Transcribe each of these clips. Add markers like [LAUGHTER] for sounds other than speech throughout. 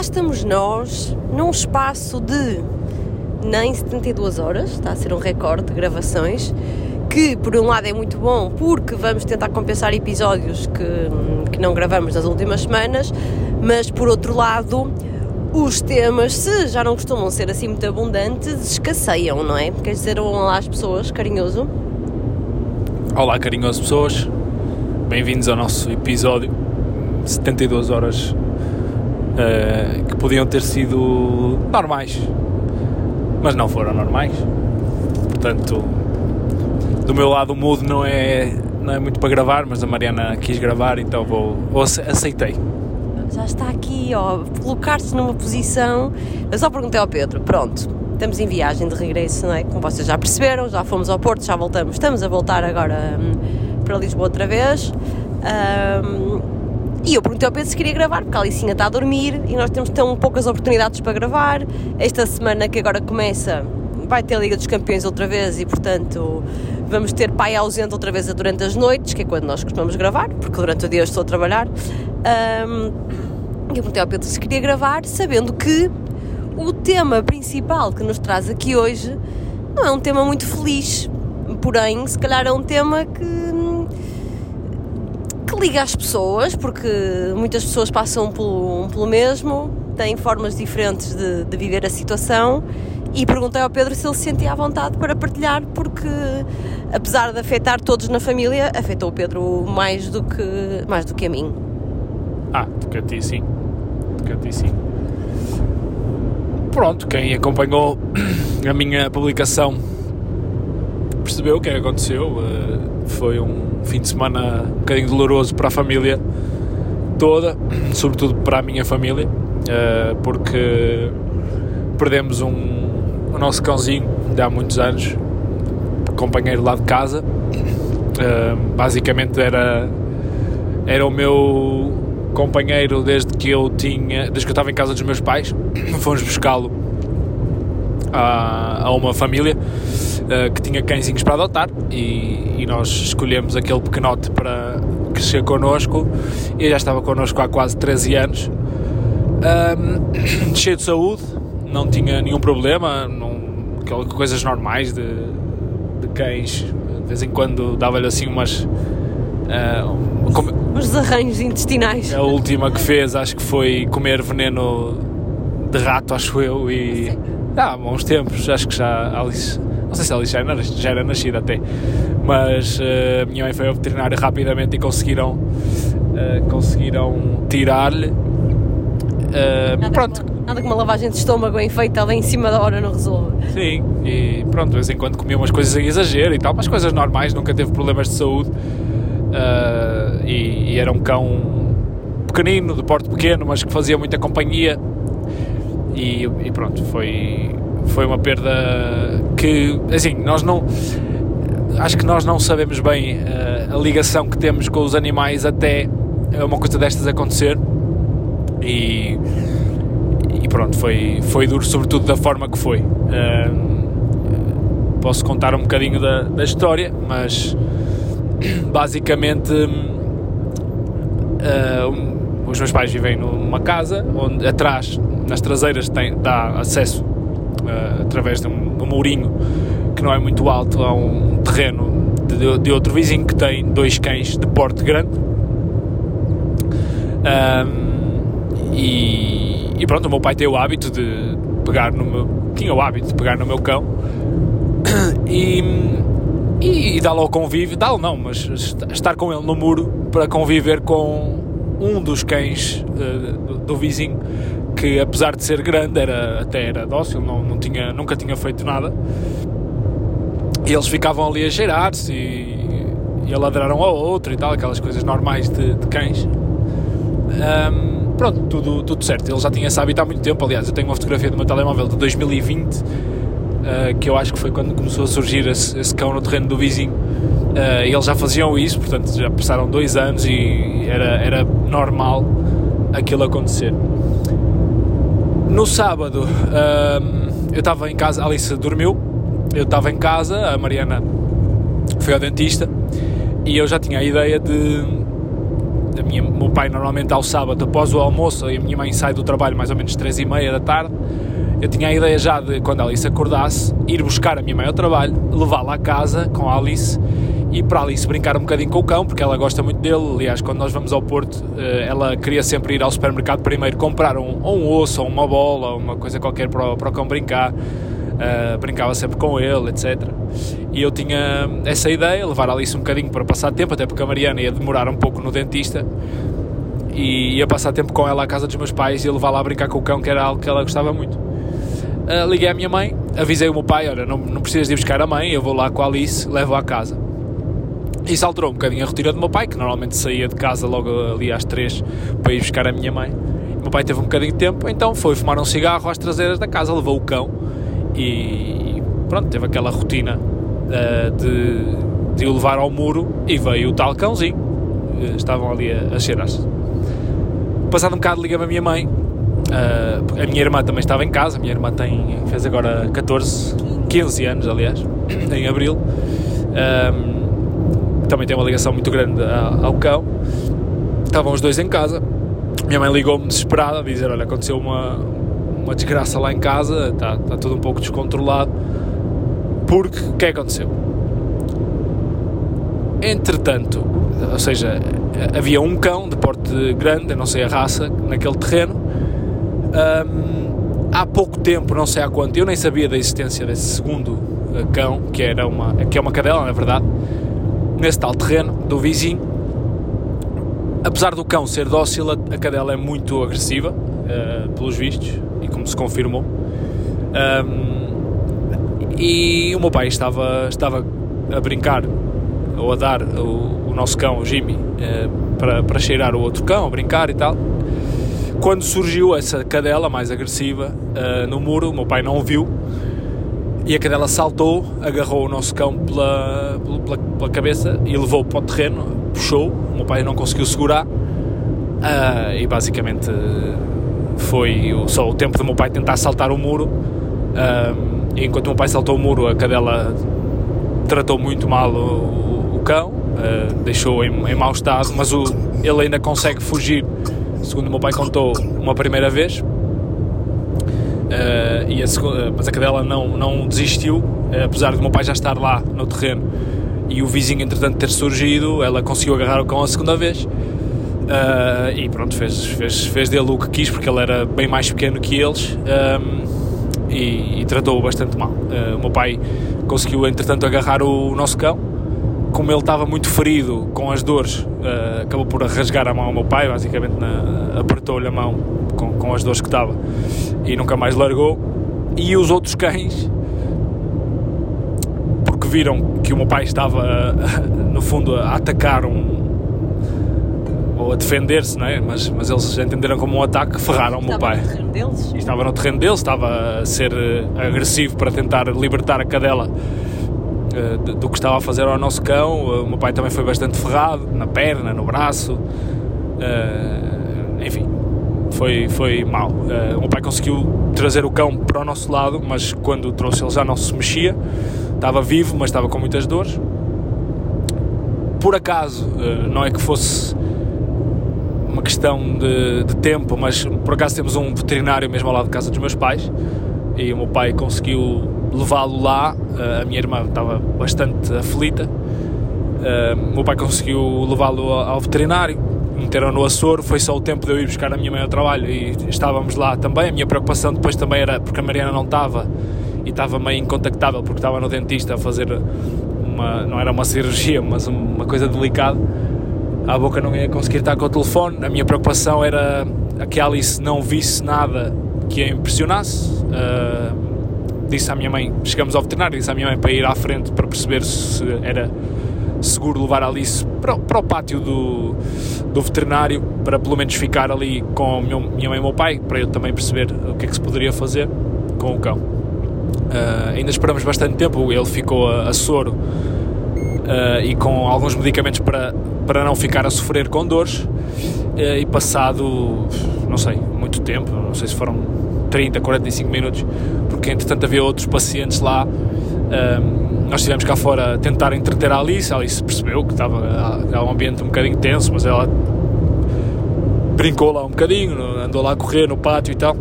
cá estamos nós, num espaço de nem 72 horas, está a ser um recorde de gravações, que por um lado é muito bom porque vamos tentar compensar episódios que, que não gravamos nas últimas semanas, mas por outro lado os temas, se já não costumam ser assim muito abundantes, escasseiam, não é? Quer dizer, olá às pessoas, carinhoso. Olá, carinhoso pessoas, bem-vindos ao nosso episódio 72 horas uh, que podiam ter sido normais, mas não foram normais. Portanto, do meu lado o mood não é, não é muito para gravar, mas a Mariana quis gravar, então vou, vou aceitei. Já está aqui, ó, colocar-se numa posição. Eu só perguntei ao Pedro, pronto, estamos em viagem de regresso, não é? Como vocês já perceberam, já fomos ao Porto, já voltamos, estamos a voltar agora hum, para Lisboa outra vez. Um, e eu perguntei ao Pedro se queria gravar, porque a Alicinha está a dormir e nós temos tão poucas oportunidades para gravar. Esta semana que agora começa vai ter a Liga dos Campeões outra vez e, portanto, vamos ter pai ausente outra vez durante as noites, que é quando nós costumamos gravar, porque durante o dia eu estou a trabalhar. Um, eu perguntei ao Pedro se queria gravar, sabendo que o tema principal que nos traz aqui hoje não é um tema muito feliz, porém, se calhar é um tema que liga às pessoas, porque muitas pessoas passam pelo, pelo mesmo, têm formas diferentes de, de viver a situação e perguntei ao Pedro se ele se sentia à vontade para partilhar, porque apesar de afetar todos na família, afetou o Pedro mais do que, mais do que a mim. Ah, do que a ti sim. A ti sim. Pronto, quem acompanhou [CLEARS THROAT] a minha publicação percebeu o que é aconteceu. Eh, foi um fim de semana um bocadinho doloroso para a família toda, [CLEARS THROAT] sobretudo para a minha família, eh, porque perdemos um, o nosso cãozinho de há muitos anos, companheiro lá de casa. Eh, basicamente era, era o meu companheiro desde que eu tinha, desde que eu estava em casa dos meus pais. [CLEARS THROAT] Fomos buscá-lo a, a uma família uh, que tinha cãezinhos para adotar e, e, nós escolhemos aquele pequenote para crescer connosco. E já estava connosco há quase 13 anos. Um, [CLEARS THROAT] cheio de saúde não tinha nenhum problema não, coisas normais de, de cães de vez em quando dava-lhe assim umas uh, os arranjos intestinais. A última que fez acho que foi comer veneno de rato acho eu e há bons tempos, acho que já Alice, não sei se a Alice já era, já era nascida até, mas uh, a minha mãe foi ao veterinário rapidamente e conseguiram, uh, conseguiram tirar-lhe. Uh, pronto. Como, nada como uma lavagem de estômago bem feita ali em cima da hora não resolve. Sim, e pronto, de vez em quando comia umas coisas em exagero e tal, mas coisas normais, nunca teve problemas de saúde. E, e era um cão pequenino, de porte pequeno, mas que fazia muita companhia e, e, pronto, foi, foi uma perda que, assim, nós não. Acho que nós não sabemos bem uh, a ligação que temos com os animais até uma coisa destas acontecer. E, e pronto, foi, foi duro, sobretudo da forma que foi. Uh, posso contar um bocadinho da, da história, mas [CLEARS THROAT] basicamente. Uh, os meus pais vivem numa casa onde atrás nas traseiras tem, dá acesso uh, através de um, um mourinho que não é muito alto a um terreno de, de outro vizinho que tem dois cães de porte grande. Um, e, e, pronto, o meu pai tem o hábito de pegar no meu. tinha o hábito de pegar no meu cão [COUGHS] e, e, e dá-lo ao convívio, dá-lo não, mas estar com ele no muro para conviver com um dos cães uh, do, do vizinho que apesar de ser grande era, até era dócil, não, não tinha, nunca tinha feito nada. E eles ficavam ali a cheirar-se e, e a ladrar um ao outro e tal, aquelas coisas normais de, de cães. Um, pronto, tudo, tudo certo. Ele já tinha hábito há muito tempo. Aliás, eu tenho uma fotografia do meu telemóvel de 2020, uh, ah, que eu acho que foi quando começou a surgir esse, esse cão no terreno do vizinho. Uh, eles já faziam isso, portanto já passaram dois anos e era, era normal aquilo acontecer. No sábado eu estava em casa, a Alice dormiu, eu estava em casa, a Mariana foi ao dentista e eu já tinha a ideia de a minha, meu pai normalmente ao sábado, após o almoço, e a minha mãe sai do trabalho mais ou menos três e meia da tarde, eu tinha a ideia já de, quando a Alice acordasse, ir buscar a minha mãe ao trabalho, levá-la à casa com a Alice e para a Alice brincar um bocadinho com o cão, porque ela gosta muito dele. Aliás, quando nós vamos ao Porto, eh, ela queria sempre ir ao supermercado primeiro comprar um, um osso, ou uma bola, ou uma coisa qualquer para o, para o cão brincar. Uh, brincava sempre com ele, etc. E eu tinha essa ideia, levar a Alice um bocadinho para passar tempo, até porque a Mariana ia demorar um pouco no dentista e ia passar tempo com ela à casa dos meus pais e levá-la a brincar com o cão, que era algo que ela gostava muito. Uh, liguei à minha mãe, avisei o meu pai: Olha, não, não precisas de ir buscar a mãe, eu vou lá com a Alice, levo-a à casa. Isso alterou um bocadinho a rotina do meu pai, que normalmente saía de casa logo ali às 3 para ir buscar a minha mãe. O meu pai teve um bocadinho de tempo, então foi fumar um cigarro às traseiras da casa, levou o cão e pronto, teve aquela rotina uh, de, de o levar ao muro e veio o tal cãozinho. Uh, estavam ali a, a cheirar-se. Passado um bocado, liga-me a minha mãe. Uh, a minha irmã também estava em casa. A minha irmã tem, fez agora 14, 15 anos, aliás, [COUGHS] em abril. Também tem uma ligação muito grande ao cão. Estavam os dois em casa. Minha mãe ligou-me desesperada a dizer: Olha, aconteceu uma, uma desgraça lá em casa, está, está tudo um pouco descontrolado. Porque o que é aconteceu? Entretanto, ou seja, havia um cão de porte grande, eu não sei a raça, naquele terreno. Um, há pouco tempo, não sei há quanto, eu nem sabia da existência desse segundo uh, cão, que, era uma, que é uma cadela, na verdade, nesse tal terreno do vizinho. Apesar do cão ser dócil, a cadela é muito agressiva, uh, pelos vistos, e como se confirmou. Um, e o meu pai estava, estava a brincar ou a dar o, o nosso cão, o Jimmy, uh, para, para cheirar o outro cão, a brincar e tal. Quando surgiu essa cadela mais agressiva uh, no muro, o meu pai não o viu e a cadela saltou, agarrou o nosso cão pela, pela, pela cabeça e levou-o para o terreno, puxou, o meu pai não conseguiu segurar uh, e basicamente foi só o tempo do meu pai tentar saltar o muro. Um, e enquanto o meu pai saltou o muro, a cadela tratou muito mal o, o cão, uh, deixou em, em mau estado, mas o, ele ainda consegue fugir, segundo o meu pai contou, uma primeira vez. Uh, e a segunda, mas a cadela não, não desistiu, uh, apesar do meu pai já estar lá no terreno e o vizinho, entretanto, ter surgido, ela conseguiu agarrar o cão a segunda vez Uh, e pronto, fez, fez, fez dele o que quis, porque ele era bem mais pequeno que eles um, e, e tratou-o bastante mal. Uh, o meu pai conseguiu, entretanto, agarrar o, nosso cão. Como ele estava muito ferido com as dores, uh, acabou por rasgar a mão ao meu pai, basicamente apertou-lhe a mão com, com as dores que estava e nunca mais largou. E os outros cães, porque viram que o meu pai estava, [LAUGHS] no fundo, a atacar um, ou a defender-se, não é? Mas, mas eles entenderam como um ataque, ferraram o meu pai. Estava no terreno deles? E estava no terreno deles, estava a ser eh, agressivo para tentar libertar a cadela uh, do que estava a fazer ao nosso cão. Uh, o meu pai também foi bastante ferrado, na perna, no braço. Uh, enfim, foi, foi mal. o meu pai conseguiu trazer o cão para o nosso lado, mas quando o trouxe ele já não se mexia. Estava vivo, mas estava com muitas dores. Por acaso, não é que fosse uma questão de, de, tempo, mas por acaso temos um veterinário mesmo ao lado de casa dos meus pais e o meu pai conseguiu levá-lo lá. Uh, a minha irmã estava bastante aflita. O meu pai conseguiu levá-lo ao veterinário, meteram no Açor. Foi só o tempo de eu ir buscar a minha mãe ao trabalho e estávamos lá também. A minha preocupação depois também era porque a Mariana não estava e estava meio incontactável porque estava no dentista a fazer uma, não era uma cirurgia, mas uma coisa delicada à boca não ia conseguir estar com o telefone. A minha preocupação era que a Alice não visse nada que a impressionasse. Uh, disse à minha mãe, chegamos ao veterinário, disse à minha mãe para ir à frente para perceber se era seguro levar a Alice para, para o pátio do, do veterinário, para pelo menos ficar ali com a minha mãe e meu pai, para eu também perceber o que é que se poderia fazer com o cão. Uh, ainda esperamos bastante tempo, ele ficou a, a soro uh, e com alguns medicamentos para, para não ficar a sofrer com dores. Uh, e passado, não sei, muito tempo, não sei se foram 30, 45 minutos, porque entretanto havia outros pacientes lá. Uh, nós estivemos cá fora a tentar entreter a Alice. A Alice percebeu que estava, estava um ambiente um bocadinho tenso, mas ela brincou lá um bocadinho, andou lá a correr no pátio e tal.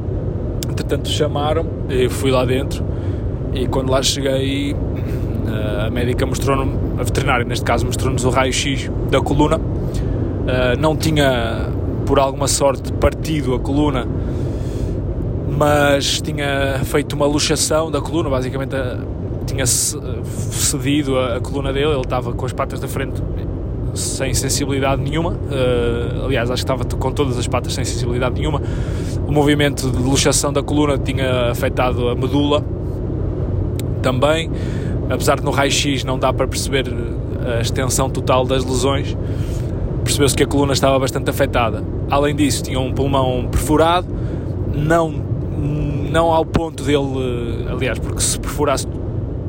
Entretanto, chamaram, eu fui lá dentro e quando lá cheguei, eh, a médica mostrou-nos, a veterinária neste caso, mostrou-nos o raio-x da coluna. Eh, não tinha, por alguma sorte, partido a coluna, mas tinha feito uma luxação da coluna, basicamente tinha cedido a, a coluna dele, ele estava com as patas da frente sem sensibilidade nenhuma, uh, aliás, acho que estava com todas as patas sem sensibilidade nenhuma. O movimento de luxação da coluna tinha afetado a medula também, apesar de no raio-x não dá para perceber a extensão total das lesões, percebeu-se que a coluna estava bastante afetada. Além disso, tinha um pulmão perfurado, não, não ao ponto dele, aliás, porque se perfurasse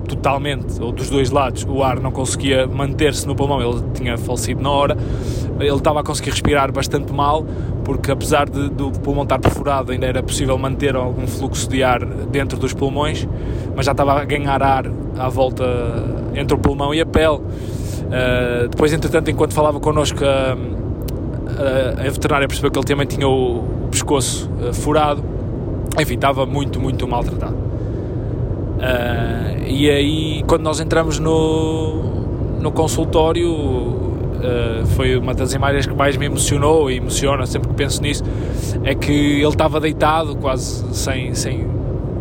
totalmente, ou dos dois lados, o ar não conseguia manter-se no pulmão, ele tinha falecido na hora. Ele estava a conseguir respirar bastante mal, porque apesar de, do pulmão estar perfurado, ainda era possível manter algum fluxo de ar dentro dos pulmões, mas já estava a ganhar ar à volta entre o pulmão e a pele. Uh, depois, entretanto, enquanto falava connosco, a, a, a veterinária percebeu que ele também tinha o, pescoço uh, furado. Enfim, estava muito, muito maltratado. Uh, e aí, quando nós entramos no, no consultório, uh, foi uma das imagens que mais me emocionou e emociona sempre que penso nisso. É que ele estava deitado, quase sem, sem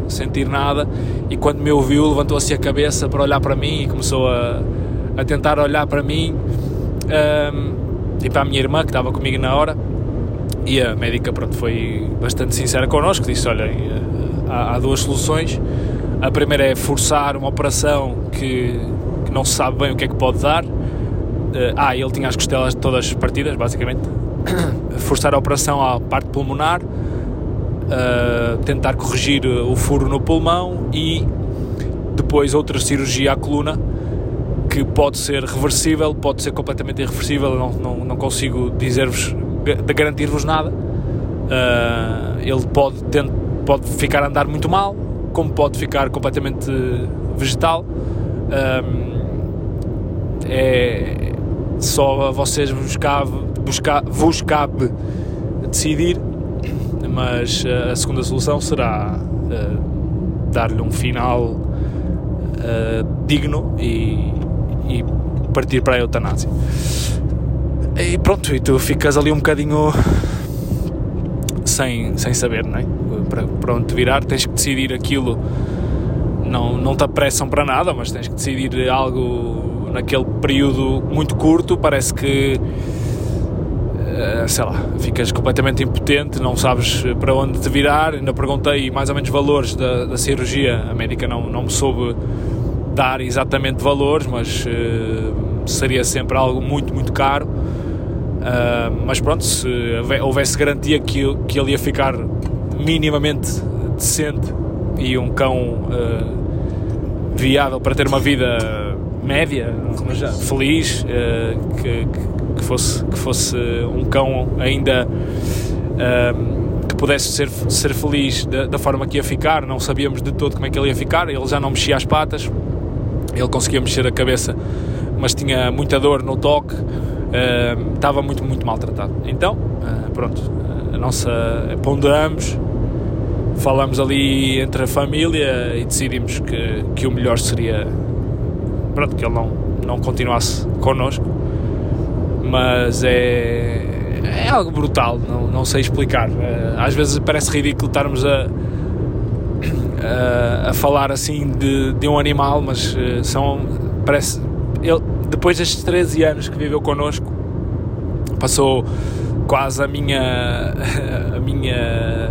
sentir nada, e quando me ouviu, levantou-se a cabeça para olhar para mim e começou a, a tentar olhar para mim uh, e para a minha irmã que estava comigo na hora. E a médica pronto, foi bastante sincera connosco, disse: Olha, há, há duas soluções a primeira é forçar uma operação que, que não se sabe bem o que é que pode dar. Uh, ah, ele tinha as costelas todas partidas, basicamente. [COUGHS] forçar a operação à parte pulmonar, uh, tentar corrigir o furo no pulmão e depois outra cirurgia à coluna que pode ser reversível, pode ser completamente irreversível, não, não, não consigo dizer-vos, garantir-vos nada. Uh, ele pode, pode ficar a andar muito mal, como pode ficar completamente vegetal. Um, é só a vocês vos cabe, buscar, vos cabe decidir, mas a segunda solução será uh, dar-lhe um final uh, digno e, e, partir para a eutanásia. E pronto, e tu ficas ali um bocadinho sem, sem saber, não é? para, para onde te virar, tens que decidir aquilo. Não, não te apressam para nada, mas tens que decidir algo naquele período muito curto. Parece que, eh, sei lá, ficas completamente impotente, não sabes para onde te virar. Ainda perguntei mais ou menos valores da, da cirurgia, a médica não, não me soube dar exatamente valores, mas uh, seria sempre algo muito, muito caro. Uh, mas pronto, se houvesse garantia que, que ele ia ficar minimamente decente e um cão uh, viável para ter uma vida média, feliz, uh, que, que, fosse, que fosse um cão ainda que pudesse ser, ser feliz da, da, forma que ia ficar. Não sabíamos de todo como é que ele ia ficar, ele já não mexia as patas, ele conseguia mexer a cabeça, mas tinha muita dor no toque, estava muito, muito maltratado. Então, pronto, a nossa ponderamos falamos ali entre a família e decidimos que, que o melhor seria pronto, que ele não, não continuasse connosco. Mas é, é algo brutal, não, não sei explicar. Eh, às vezes parece ridículo estarmos a, [COUGHS] a, a falar assim de, de um animal, mas eh, são. Parece. Depois destes 13 anos que viveu connosco, passou quase a minha. [LAUGHS] a minha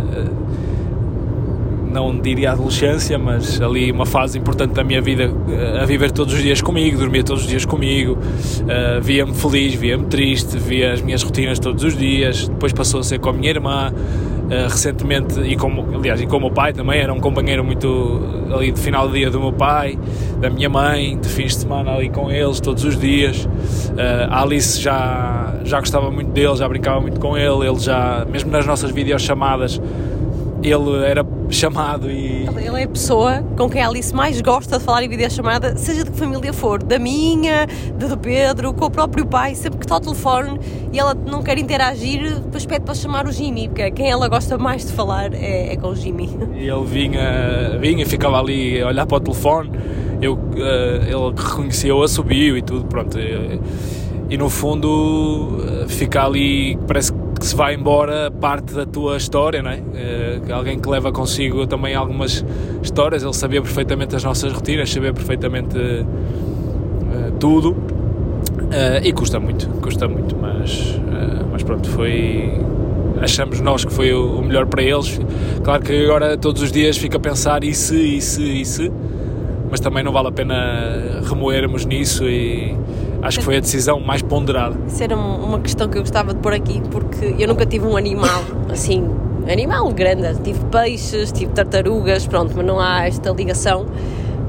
não diria adolescência, mas ali uma fase importante da minha vida eh, a viver todos os dias comigo, dormia todos os dias comigo, uh, via-me feliz, via-me triste, via as minhas rotinas todos os dias, depois passou a ser com a minha irmã, recentemente, e com, aliás, e com o meu pai também, era um companheiro muito ali de final do dia do meu pai, da minha mãe, de fins de semana ali com eles todos os dias. Uh, a Alice já, já gostava muito dele, já brincava muito com ele, ele já, mesmo nas nossas videochamadas, ele era chamado e. Ele é a pessoa com quem a Alice mais gosta de falar em videochamada, seja de que família for, da minha, da do Pedro, com o próprio pai, sempre que está ao telefone e ela não quer interagir, depois pede para chamar o Jimmy, porque quem ela gosta mais de falar é, é com o Jimmy. E ele vinha, vinha e ficava ali a olhar para o telefone, eu, uh, ele reconhecia o assobio e tudo, pronto. E, e no fundo uh, fica ali, parece que que se vai embora parte da tua história, não é? Uh, alguém que leva consigo também algumas histórias, ele sabia perfeitamente as nossas rotinas, sabia perfeitamente uh, tudo uh, e custa muito, custa muito, mas, mas pronto, foi. Achamos nós que foi o melhor para eles. Claro que agora todos os dias fica a pensar e se, e se, e se, mas também não vale a pena remoermos nisso e acho que foi a decisão mais ponderada. Isso era uma questão que eu gostava de pôr aqui, porque eu nunca tive um animal [COUGHS] assim, animal grande. Tive peixes, tive tartarugas, pronto, mas não há esta ligação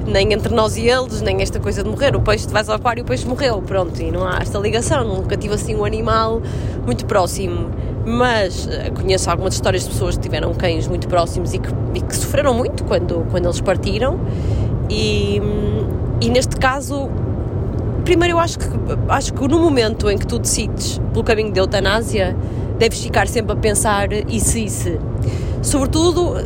nem entre nós e eles, nem esta coisa de morrer. O peixe, tu vais ao aquário e o peixe morreu, pronto, e não há esta ligação. Nunca tive assim um animal muito próximo. Mas eh, conheço algumas histórias de pessoas que tiveram cães muito próximos e que, e que sofreram muito quando, quando eles partiram. E, e neste caso Primeiro, eu acho que, acho que no momento em que tu decides pelo caminho da eutanásia, deves ficar sempre a pensar e se, e se. Sobretudo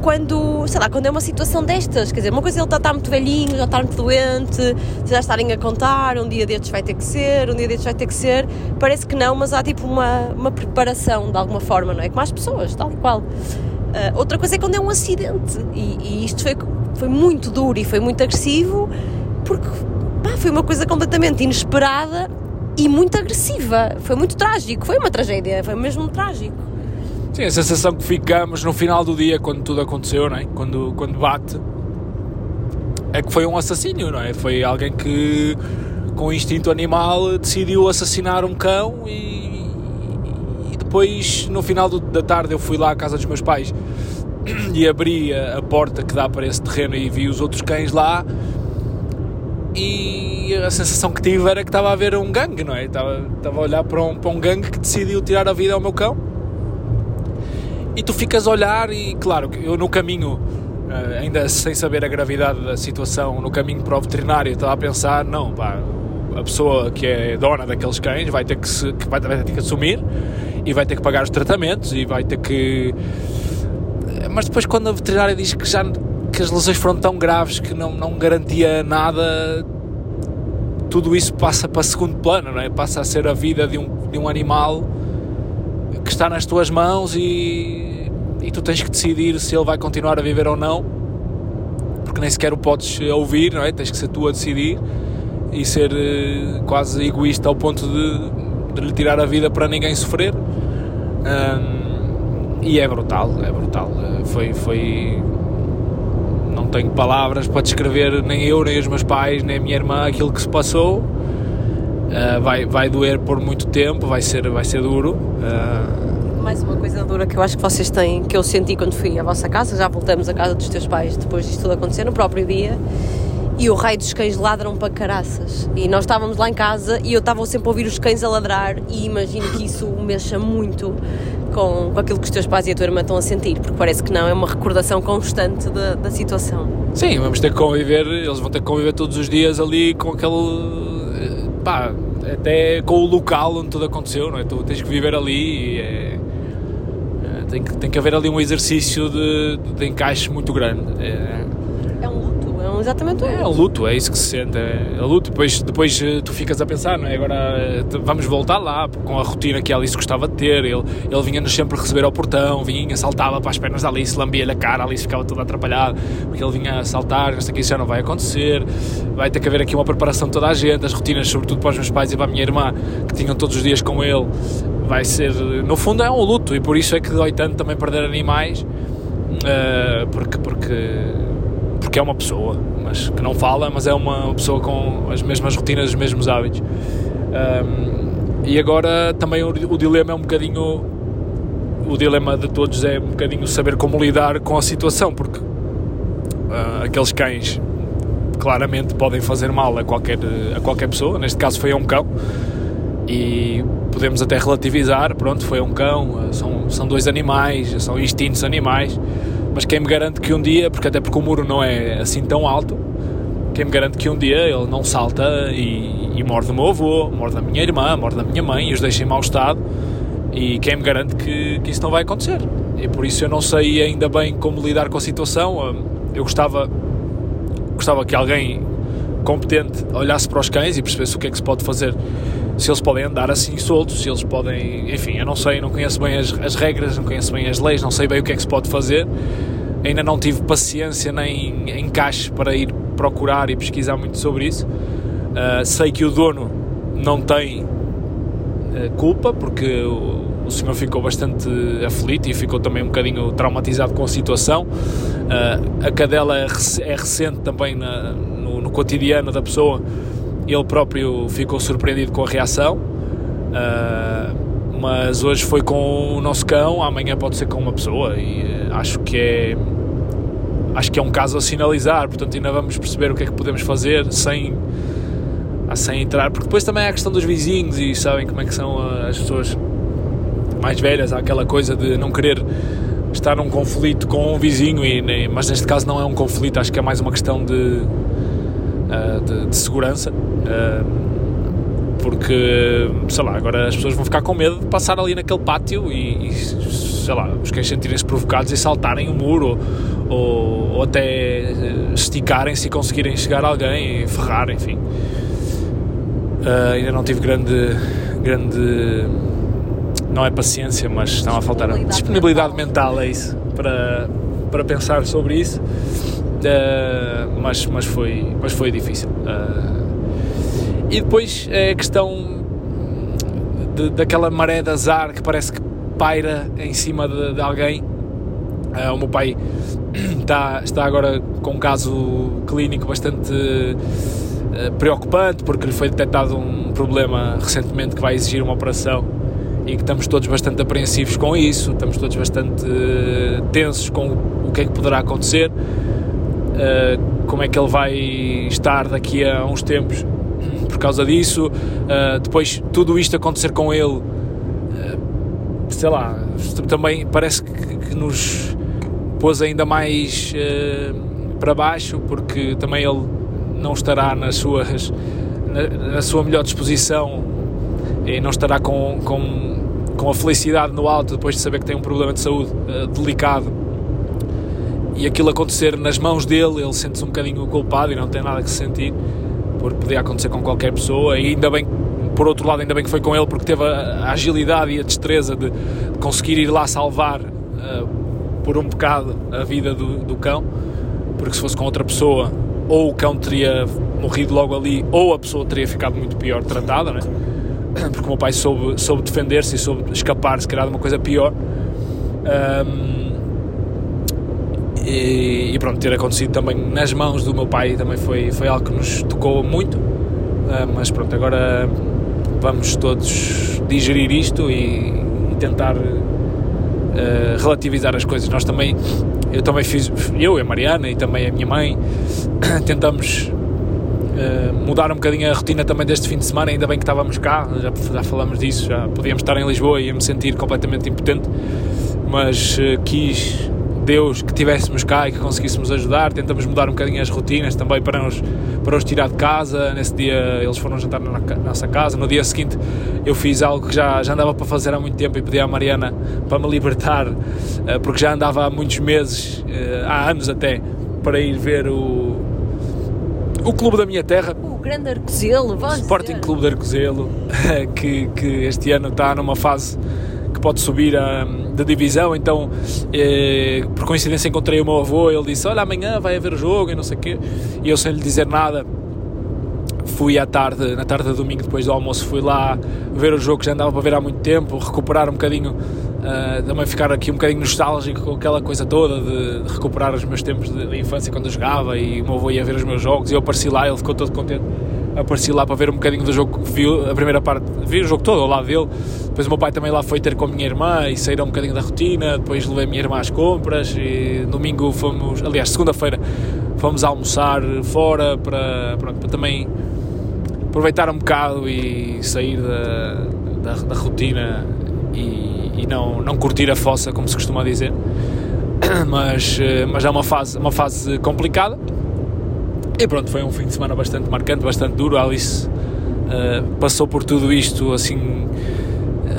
quando, sei lá, quando é uma situação destas, quer dizer, uma coisa é ele está, muito velhinho, já está muito doente, já estarem a contar, um dia destes vai ter que ser, um dia destes vai ter que ser, parece que não, mas há tipo uma, uma preparação de alguma forma, não é? Como as pessoas, tal qual. Uh, outra coisa é quando é um acidente, e, e isto foi, foi muito duro e foi muito agressivo, porque foi uma coisa completamente inesperada e muito agressiva. Foi muito trágico, foi uma tragédia, foi mesmo trágico. Sim, a sensação que ficamos no final do dia, quando tudo aconteceu, não é? quando, quando bate, é que foi um assassínio, não é? Foi alguém que, com instinto animal, decidiu assassinar um cão e, e depois, no final do, da tarde, eu fui lá à casa dos meus pais [CLEARS THROAT] e abri a, a porta que dá para esse terreno e vi os outros cães lá e a sensação que tive era que estava a ver um gangue, não é? Estava, estava a olhar para um, para um gangue que decidiu tirar a vida ao meu cão. E tu ficas a olhar e, claro, eu no caminho, eh, ainda sem saber a gravidade da situação, no caminho para o veterinário, estava a pensar, não, pá, a pessoa que é dona daqueles cães vai ter que, se, vai, vai ter que assumir e vai ter que pagar os tratamentos e vai ter que... Mas depois quando a veterinária diz que já que as lesões foram tão graves que não, não garantia nada, tudo isso passa para segundo plano, não é? Passa a ser a vida de um, de um animal que está nas tuas mãos e, e tu tens que decidir se ele vai continuar a viver ou não, porque nem sequer o podes ouvir, não é? Tens que ser tu a decidir e ser uh, quase egoísta ao ponto de, de, lhe tirar a vida para ninguém sofrer. Um, e é brutal, é brutal. Foi, foi não tenho palavras para descrever nem eu, nem os meus pais, nem a minha irmã aquilo que se passou. Uh, vai, vai doer por muito tempo, vai ser, vai ser duro. Uh... Mais uma coisa dura que eu acho que vocês têm, que eu senti quando fui à vossa casa, já voltamos à casa dos teus pais depois disto tudo acontecer, no próprio dia, e o raio dos cães ladram para caraças. E nós estávamos lá em casa e eu estava sempre a ouvir os cães a ladrar e imagino que isso mexa muito com, com aquilo que os teus pais e a tua irmã estão a sentir, porque parece que não, é uma recordação constante da, da situação. Sim, vamos ter que conviver, eles vão ter que conviver todos os dias ali com aquele. pá, até com o local onde tudo aconteceu, não é? Tu tens que viver ali e é, é, tem, que, tem que haver ali um exercício de, de encaixe muito grande. É, exatamente é. É o luto, é isso que se sente. É, é luto. Depois, depois eh, tu ficas a pensar, não é? Agora eh, vamos voltar lá com a rotina que a Alice gostava de ter. Ele, ele vinha-nos sempre receber ao portão, vinha, saltava para as pernas da Alice, lambia-lhe a cara, a Alice ficava toda atrapalhada porque ele vinha a saltar. Não sei que isso já não vai acontecer. Vai ter que haver aqui uma preparação de toda a gente, as rotinas, sobretudo para os meus pais e para a minha irmã, que tinham todos os dias com ele. Vai ser, no fundo, é um luto e por isso é que dói tanto também perder animais. Uh, porque, porque porque é uma pessoa, mas que não fala, mas é uma pessoa com as mesmas rotinas, os mesmos hábitos. Um, e agora também o, o, dilema é um bocadinho. O dilema de todos é um bocadinho saber como lidar com a situação, porque uh, aqueles cães claramente podem fazer mal a qualquer, a qualquer pessoa, neste caso foi a um cão. e podemos até relativizar, pronto, foi um cão, são, são dois animais, são instintos animais, mas quem me garante que um dia, porque até porque o muro não é assim tão alto, quem me garante que um dia ele não salta e, e morde o meu avô, morde a minha irmã, morde a minha mãe e os deixa em mau estado, e quem me garante que, que isso não vai acontecer? E por isso eu não sei ainda bem como lidar com a situação. Eu gostava, gostava que alguém competente olhasse para os cães e percebesse o que é que se pode fazer se eles podem andar assim soltos, se eles podem, enfim, eu não sei, não conheço bem as, as, regras, não conheço bem as leis, não sei bem o que é que se pode fazer. Ainda não tive paciência nem encaixe para ir procurar e pesquisar muito sobre isso. Uh, sei que o dono não tem uh, culpa, porque o, o, senhor ficou bastante aflito e ficou também um bocadinho traumatizado com a situação. Uh, a cadela é, é recente também na, no, no cotidiano da pessoa ele próprio ficou surpreendido com a reação. Uh, mas hoje foi com o nosso cão, amanhã pode ser com uma pessoa e uh, acho que é acho que é um caso a sinalizar, portanto ainda vamos perceber o que é que podemos fazer sem ah, sem entrar, porque depois também há a questão dos vizinhos e sabem como é que são as pessoas mais velhas, há aquela coisa de não querer estar num conflito com um vizinho, e, mas neste caso não é um conflito, acho que é mais uma questão de, uh, de, de, segurança. Uh, porque, sei lá, agora as pessoas vão ficar com medo de passar ali naquele pátio e, e sei lá, os cães sentirem-se provocados e saltarem o muro ou, ou até esticarem-se e conseguirem chegar a alguém e ferrar, enfim. Uh, ainda não tive grande, grande, não é paciência, mas estava a faltar disponibilidade mental, é isso, para, para pensar sobre isso. Uh, mas, mas, foi, mas foi difícil. Uh, e depois é a questão de, daquela maré de azar que parece que paira em cima de, de alguém. Uh, o meu pai [COUGHS] está, está agora com um caso clínico bastante preocupante porque lhe foi detectado um problema recentemente que vai exigir uma operação e que estamos todos bastante apreensivos com isso, estamos todos bastante tensos com o que é que poderá acontecer uh, como é que ele vai estar daqui a uns tempos por causa disso. Uh, depois, tudo isto acontecer com ele, uh, sei lá, também parece que, que nos pôs ainda mais para baixo, porque também ele não estará nas suas, na, na sua melhor disposição e não estará com, com, com a felicidade no alto depois de saber que tem um problema de saúde delicado e aquilo acontecer nas mãos dele, ele sente-se um bocadinho culpado e não tem nada que se sentir, porque podia acontecer com qualquer pessoa, e ainda bem, por outro lado, ainda bem que foi com ele, porque teve a, agilidade e a destreza de conseguir ir lá salvar uh, por um bocado a vida do, do cão, porque se fosse com outra pessoa, ou o cão teria morrido logo ali, ou a pessoa teria ficado muito pior tratada, né? porque o meu pai soube, soube defender-se e soube escapar, se calhar, de uma coisa pior. Um, e, e, pronto, ter acontecido também nas mãos do meu pai também foi, foi algo que nos tocou muito. Uh, mas pronto, agora vamos todos digerir isto e, e tentar uh, relativizar as coisas. Nós também, eu também fiz, eu e a Mariana e também a minha mãe, [COUGHS] tentamos uh, mudar um bocadinho a rotina também deste fim de semana. Ainda bem que estávamos cá, já, já falamos disso, já podíamos estar em Lisboa e ia me sentir completamente impotente, mas quis Deus que tivéssemos cá e que conseguíssemos ajudar. Tentamos mudar um bocadinho as rotinas também para nos, para os tirar de casa. Nesse dia eles foram jantar na nossa casa. No dia seguinte eu fiz algo que já, já andava para fazer há muito tempo e pedi à Mariana para me libertar, eh, porque já andava há muitos meses, eh, há anos até, para ir ver o, o clube da minha terra. O Grande Arcozelo, o Sporting dizer. Clube de Arcozelo, [LAUGHS] que, que este ano está numa fase que pode subir a, da divisão, então eh, por coincidência encontrei o meu avô, ele disse, olha amanhã vai haver jogo e não sei o quê, e eu sem lhe dizer nada fui à tarde, na tarde de domingo depois do almoço, fui lá ver o jogo que já andava para ver há muito tempo, recuperar um bocadinho, uh, também ficar aqui um bocadinho nostálgico com aquela coisa toda de, de recuperar os meus tempos de, de, infância quando eu jogava e o meu avô ia ver os meus jogos e eu apareci lá, ele ficou todo contente apareci lá para ver um bocadinho do jogo, viu a primeira parte, vi o jogo todo ao lado dele. Depois o meu pai também lá foi ter com a minha irmã e saíram um bocadinho da rotina. Depois levei a minha irmã às compras e domingo fomos, aliás, segunda-feira fomos almoçar fora para, pronto, para também aproveitar um bocado e sair da, da, da rotina e, e, não, não curtir a fossa, como se costuma dizer. [COUGHS] Mas, eh, mas é uma fase, uma fase complicada. E pronto, foi um fim de semana bastante marcante, bastante duro. A Alice uh, passou por tudo isto assim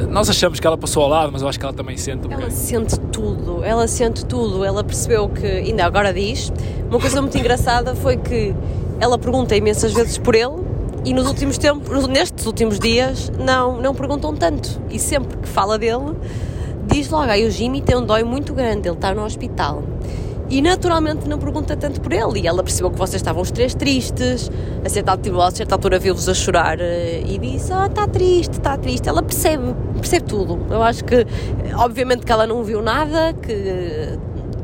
nós achamos que ela passou ao lado, mas eu acho que ela também sente um Ela sente tudo, ela sente tudo. Ela percebeu que, ainda agora diz, uma coisa muito engraçada foi que ela pergunta imensas vezes por ele e nos últimos tempos, nestes últimos dias, não, não perguntam tanto. E sempre que fala dele, diz logo: aí o Jimmy tem um dói muito grande, ele está no hospital e naturalmente não pergunta tanto por ele. E ela percebeu que vocês estavam os três tristes, a certa, tipo, a certa altura viu-vos a chorar eh, e disse: Ah, está triste, está triste. Ela percebe, percebe tudo. Eu acho que, obviamente, que ela não viu nada, que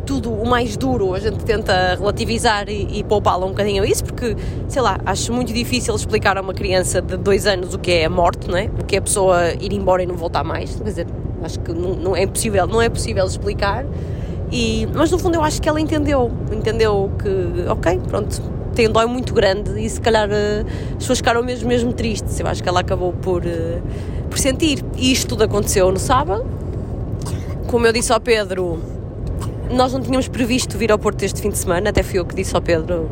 tudo o mais duro a gente tenta relativizar e, e poupá-la um bocadinho a isso, porque, sei lá, acho muito difícil explicar a uma criança de dois anos o que é a morte, não é? O que é a pessoa ir embora e não voltar mais. Quer dizer, acho que não, não é impossível, não é possível explicar. E, mas no fundo eu acho que ela entendeu, entendeu que, ok, pronto, tem dói muito grande e se calhar eh, as pessoas ficaram mesmo, mesmo tristes. Eu acho que ela acabou por, eh, por sentir. E isto tudo aconteceu no sábado. Como eu disse ao Pedro, nós não tínhamos previsto vir ao Porto este fim de semana, até fui eu que disse ao Pedro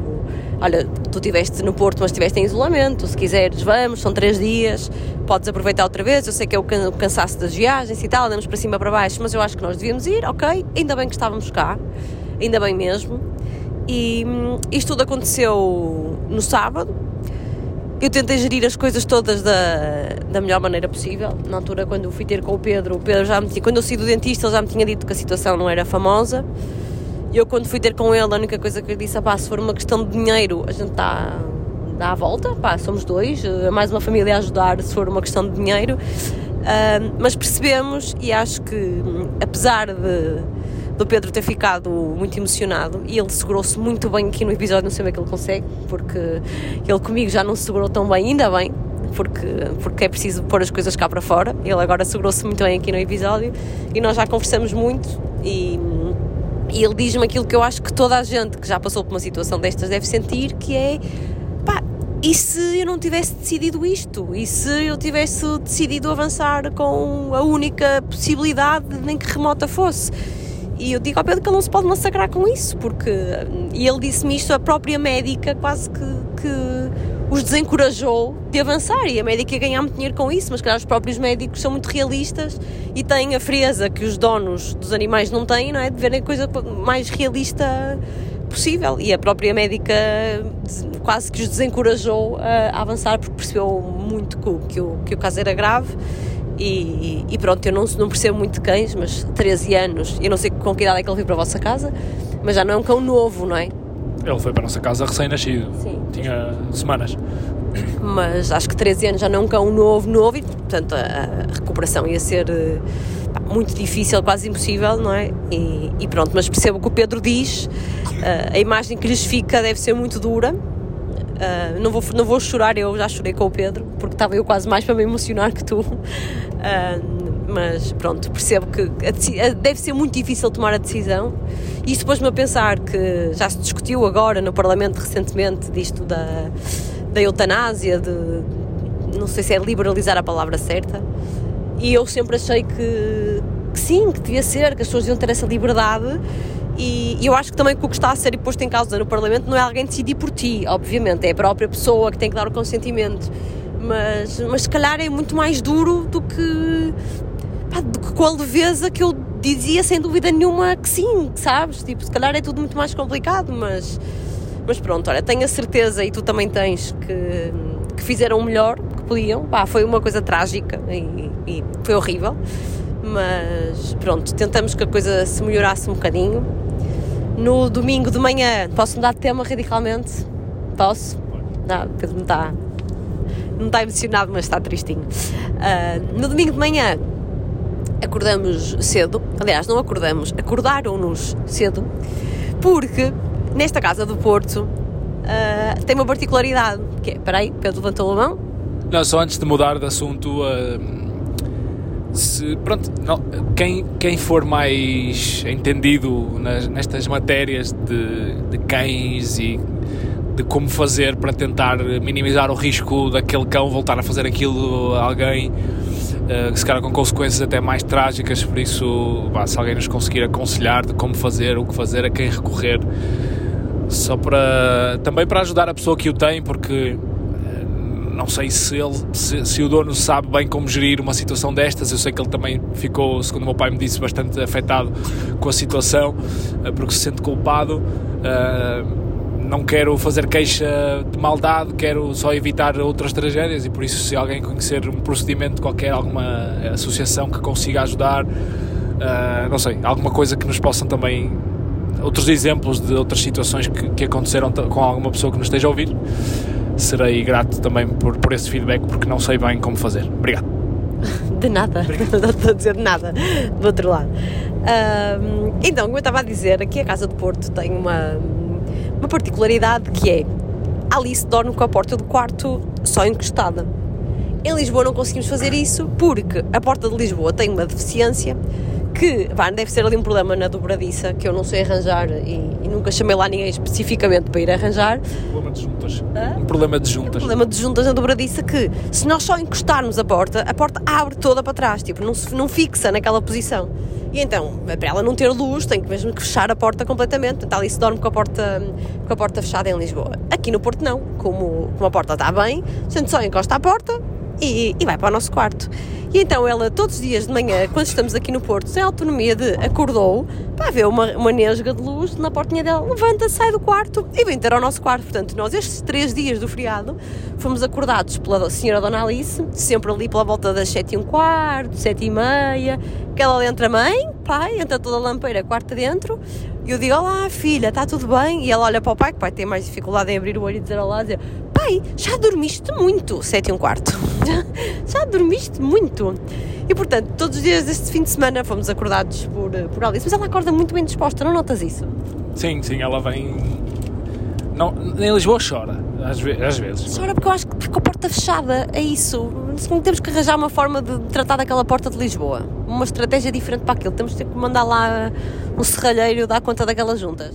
olha, tu estiveste no Porto, mas estiveste em isolamento, se quiseres vamos, são três dias, podes aproveitar outra vez, eu sei que é o cansaço das viagens e tal, andamos para cima para baixo, mas eu acho que nós devíamos ir, ok, ainda bem que estávamos cá, ainda bem mesmo, e hum, isto tudo aconteceu no sábado, eu tentei gerir as coisas todas da, da melhor maneira possível. Na altura, quando fui ter com o Pedro, o Pedro já me tinha, quando eu saí do dentista, ele já me tinha dito que a situação não era famosa. E eu, quando fui ter com ele, a única coisa que eu disse, pá, se for uma questão de dinheiro, a gente está dá a volta, pá, somos dois, é mais uma família a ajudar se for uma questão de dinheiro. Uh, mas percebemos, e acho que, apesar de do Pedro ter ficado muito emocionado e ele segurou-se muito bem aqui no episódio, não sei bem que ele consegue, porque ele comigo já não se segurou tão bem, ainda bem, porque, porque é preciso pôr as coisas cá para fora. Ele agora segurou-se muito bem aqui no episódio e nós já conversamos muito e e ele diz-me aquilo que eu acho que toda a gente que já passou por uma situação destas deve sentir, que é e se eu não tivesse decidido isto? E se eu tivesse decidido avançar com a única possibilidade, nem que remota fosse? E eu digo ao Pedro que ele não se pode massacrar com isso, porque. E ele disse-me isto, a própria médica quase que, que os desencorajou de avançar e a médica ia muito dinheiro com isso, mas calhar os próprios médicos são muito realistas e têm a frieza que os donos dos animais não têm, não é? De verem a coisa mais realista possível e a própria médica quase que os desencorajou a avançar porque percebeu muito que que o, que o caso era grave e, e, pronto, eu não, não percebo muito de cães, mas 13 anos, eu não sei com que idade é que ele veio para a vossa casa, mas já não é um cão novo, não é? Ele foi para a nossa casa recém-nascido. Tinha semanas. Mas acho que 13 anos já não é um cão novo, novo, e portanto a, a recuperação ia ser pá, muito difícil, quase impossível, não é? E, e, pronto, mas percebo o que o Pedro diz, a imagem que lhes fica deve ser muito dura. Uh, não, vou, não vou chorar, eu já chorei com o Pedro, porque estava eu quase mais para me emocionar que tu. Uh, mas pronto, percebo que deve ser muito difícil tomar a decisão. E isso pôs-me a pensar que já se discutiu agora no Parlamento recentemente disto da, da eutanásia, de não sei se é liberalizar a palavra certa. E eu sempre achei que, que sim, que devia ser, que as pessoas deviam ter essa liberdade. E, eu acho que também que o que está a ser posto em causa no Parlamento não é alguém decidir por ti, obviamente, é a própria pessoa que tem que dar o consentimento mas, mas se calhar é muito mais duro do que pá, com a leveza que eu dizia sem dúvida nenhuma que sim, sabes? Tipo, se calhar é tudo muito mais complicado, mas, mas pronto, olha, tenho a certeza e tu também tens que, que fizeram o melhor que podiam. Pá, foi uma coisa trágica e, e foi horrível, mas pronto, tentamos que a coisa se melhorasse um bocadinho. No domingo de manhã, posso mudar de tema radicalmente? Posso? Não, porque não está. Não está emocionado, mas está tristinho. Uh, no domingo de manhã, acordamos cedo, aliás, não acordamos, acordaram-nos cedo, porque nesta casa do Porto uh, tem uma particularidade, que é, espera aí, Pedro levantou a mão. Não, só antes de mudar de assunto, uh, se, pronto, não, quem, quem for mais entendido nas, nestas matérias de, de cães e de como fazer para tentar minimizar o risco daquele cão voltar a fazer aquilo a alguém, uh, se calhar com consequências até mais trágicas. Por isso, bah, se alguém nos conseguir aconselhar de como fazer, o que fazer, a quem recorrer, só para também para ajudar a pessoa que o tem, porque não sei se, ele, se, se, o dono sabe bem como gerir uma situação destas. Eu sei que ele também ficou, segundo o meu pai me disse, bastante afetado com a situação, eh, porque se sente culpado. Uh, não quero fazer queixa de maldade, quero só evitar outras tragédias e por isso se alguém conhecer um procedimento qualquer, alguma associação que consiga ajudar, uh, não sei, alguma coisa que nos possam também outros exemplos de outras situações que, que aconteceram com alguma pessoa que nos esteja a ouvir, serei grato também por, por esse feedback porque não sei bem como fazer. Obrigado. [LAUGHS] De nada, [LAUGHS] não estou a dizer nada do outro lado. Uh, então, como eu estava a dizer, aqui a Casa do Porto tem uma uma particularidade que é Alice dorme com a porta do quarto só encostada. Em Lisboa não conseguimos fazer isso porque a porta de Lisboa tem uma deficiência que pá, deve ser ali um problema na dobradiça que eu não sei arranjar e, e nunca chamei lá ninguém especificamente para ir arranjar. Um problema de juntas. Hã? Um problema de juntas. Um problema de juntas na dobradiça que se nós só encostarmos a porta, a porta abre toda para trás, tipo, não, se, não fixa naquela posição. E então, para ela não ter luz, tem que mesmo que fechar a porta completamente. Portanto, ali se dorme com a porta, com a porta fechada em Lisboa. Aqui no Porto não, como, como a porta está bem, a gente só encosta a porta e, e vai para o nosso quarto. E então ela, todos os dias de manhã, quando estamos aqui no Porto, sem autonomia de acordou, para ver uma, uma nesga de luz na portinha dela, levanta, sai do quarto e vem ter ao nosso quarto. Portanto, nós estes três dias do feriado fomos acordados pela senhora Dona Alice, sempre ali pela volta das sete e um quarto, sete e meia, que ela entra mãe, pai, entra toda a lampeira, quarto dentro, e eu digo, olá filha, está tudo bem? E ela olha para o pai, que o pai tem mais dificuldade em abrir o olho e dizer olá, dizer, pai, já dormiste muito, sete e um quarto, [LAUGHS] já dormiste muito. E portanto, todos os dias deste fim de semana fomos acordados por, por Alice, mas ela acorda muito bem disposta, não notas isso? Sim, sim, ela vem. Não, em Lisboa chora, às, ve às vezes. Chora porque eu acho que está com a porta fechada, é isso. Temos que arranjar uma forma de tratar daquela porta de Lisboa. Uma estratégia diferente para aquilo. Temos que mandar lá um serralheiro dar conta daquelas juntas.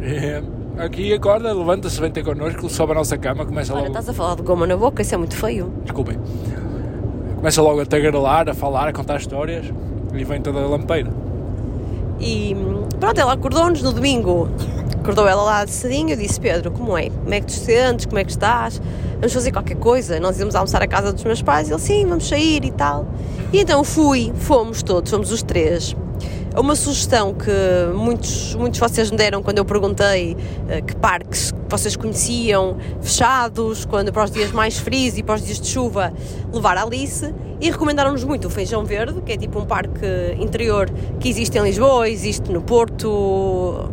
É. Aqui acorda, levanta-se, vem ter connosco, sobe a nossa cama, começa Olha, logo. estás a falar de goma na boca, isso é muito feio. Desculpem. Começa logo a tagarelar, a falar, a contar histórias e vem toda a lampeira. E pronto, ela acordou-nos no domingo. Acordou ela lá cedinho, eu disse, Pedro, como é? Como é que te sentes? Como é que estás? Vamos fazer qualquer coisa? Nós íamos almoçar à casa dos meus pais. Ele, sim, vamos sair e tal. E então fui, fomos todos, fomos os três uma sugestão que muitos, muitos de vocês me deram quando eu perguntei uh, que parques vocês conheciam fechados, quando para os dias mais frios e para os dias de chuva levar a Alice e recomendaram-nos muito o Feijão Verde, que é tipo um parque interior que existe em Lisboa, existe no Porto,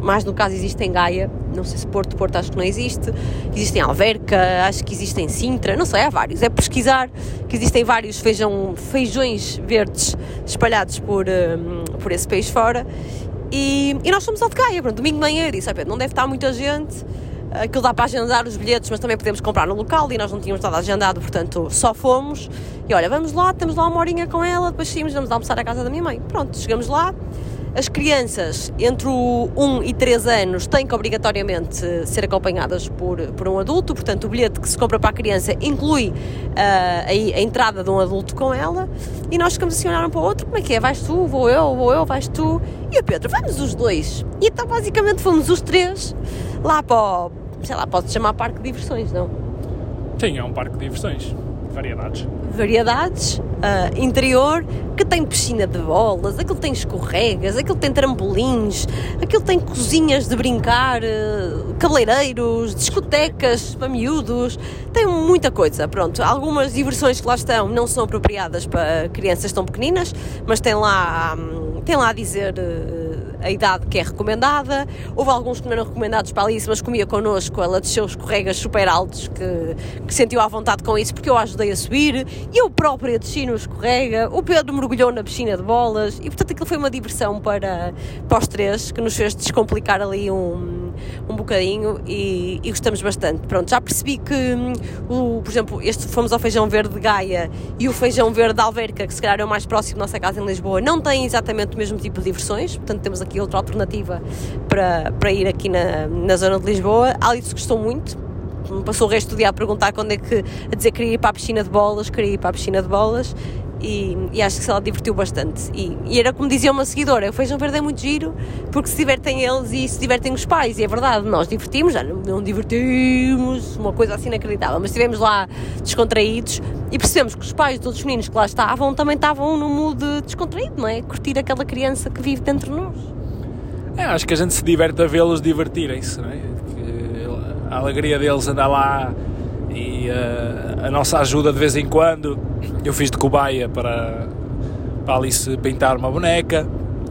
mais no caso existe em Gaia, não sei se Porto, Porto acho que não existe, existe em Alverca, acho que existe em Sintra, não sei, há vários, é pesquisar que existem vários feijão, feijões verdes espalhados por, um, por esse país fora. E, e, nós fomos ao de Gaia, pronto, domingo de manhã eu disse, não deve estar muita gente, aquilo dá para agendar os bilhetes, mas também podemos comprar no local e nós não tínhamos nada agendado, portanto só fomos. E olha, vamos lá, temos lá uma horinha com ela, depois saímos, vamos almoçar à casa da minha mãe, pronto, chegamos lá as crianças entre o 1 e 3 anos têm que obrigatoriamente ser acompanhadas por, por um adulto, portanto, o bilhete que se compra para a criança inclui uh, a, a, entrada de um adulto com ela. E nós ficamos assim a olhar um para o outro: como é que é? Vais tu, vou eu, vou eu, vais tu. E o Pedro, vamos os dois. E então, basicamente, fomos os três lá para o, sei lá, pode-se chamar parque de diversões, não? Sim, é um parque de diversões variedades. Variedades, uh, interior, que tem piscina de bolas, aquilo tem escorregas, aquilo tem trambolins, aquilo tem cozinhas de brincar, uh, cabeleireiros, discotecas para miúdos, tem muita coisa. Pronto, algumas diversões que lá estão não são apropriadas para crianças tão pequeninas, mas tem lá, um, tem lá a dizer. Uh, a idade que é recomendada. Houve alguns que não eram recomendados para Alice, mas comia connosco. Ela desceu escorregas super altos que, que sentiu à vontade com isso porque eu a ajudei a subir. Eu própria desci no escorrega. O Pedro mergulhou na piscina de bolas e, portanto, aquilo foi uma diversão para, para os três que nos fez descomplicar ali um, um bocadinho e, e gostamos bastante. Pronto, já percebi que, hum, o, por exemplo, este fomos ao feijão verde de Gaia e o feijão verde de Alverca, que se calhar é o mais próximo da nossa casa em Lisboa, não têm exatamente o mesmo tipo de diversões, portanto temos aqui outra alternativa para, para ir aqui na, na zona de Lisboa. Alice gostou muito, passou o resto do dia a perguntar quando é que, a dizer que queria ir para a piscina de bolas, queria ir para a piscina de bolas e, e, acho que se ela divertiu bastante. E, e, era como dizia uma seguidora: o Feijão Verde é muito giro porque se divertem eles e se divertem os pais. E é verdade, nós divertimos, já não, não divertimos, uma coisa assim inacreditável, mas estivemos lá descontraídos e percebemos que os pais dos outros meninos que lá estavam também estavam num mood descontraído, não é? Curtir aquela criança que vive dentro de nós. É, acho que a gente se diverte a vê-los divertirem-se, não é? A alegria deles andar lá e uh, a nossa ajuda de vez em quando. Eu fiz de cobaia para, para Alice pintar uma boneca.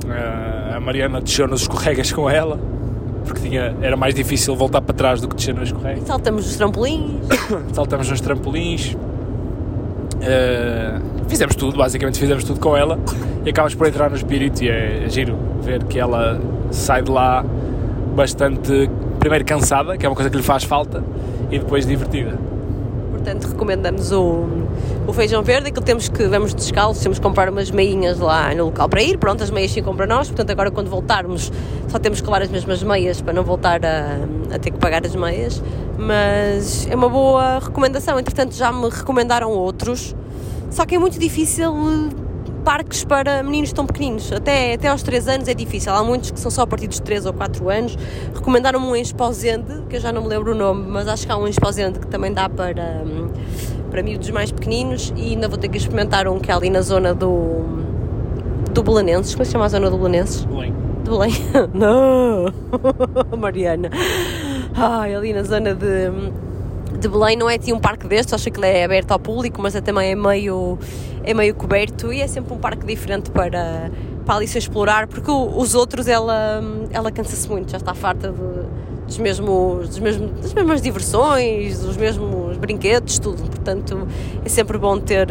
Uh, a Mariana desceu nos escorregas com ela, porque tinha, era mais difícil voltar para trás do que descer nos escorregas. Saltamos nos trampolins. [COUGHS] Saltamos nos trampolins. Uh, fizemos tudo, basicamente fizemos tudo com ela e acabas por entrar no espírito e é, é giro ver que ela sai de lá bastante, primeiro cansada, que é uma coisa que lhe faz falta, e depois divertida. Portanto recomendamos o, o feijão verde, aquilo temos que, vamos descalços, temos que comprar umas meinhas lá no local para ir, pronto, as meias ficam para nós, portanto agora quando voltarmos só temos que levar as mesmas meias para não voltar a, a ter que pagar as meias, mas é uma boa recomendação, entretanto já me recomendaram outros, só que é muito difícil parques para meninos tão pequeninos. Até, até aos 3 anos é difícil. Há muitos que são só a partir dos 3 ou 4 anos. Recomendaram-me um Exposende, que eu já não me lembro o nome, mas acho que há um Exposende que também dá para, para miúdos mais pequeninos. E ainda vou ter que experimentar um que é ali na zona do, do Belenenses. Como é se chama a zona do Belenenses? Belém. Do Belém? [LAUGHS] não! [LAUGHS] Mariana. Ai, ali na zona de de Belém não é assim um parque destes, acho que ele é aberto ao público, mas é também é meio, é meio coberto e é sempre um parque diferente para, para Alice explorar, porque os outros ela, ela cansa-se muito, já está farta de, dos mesmos, dos mesmos, das mesmas diversões, dos mesmos brinquedos, tudo. Portanto, é sempre bom ter,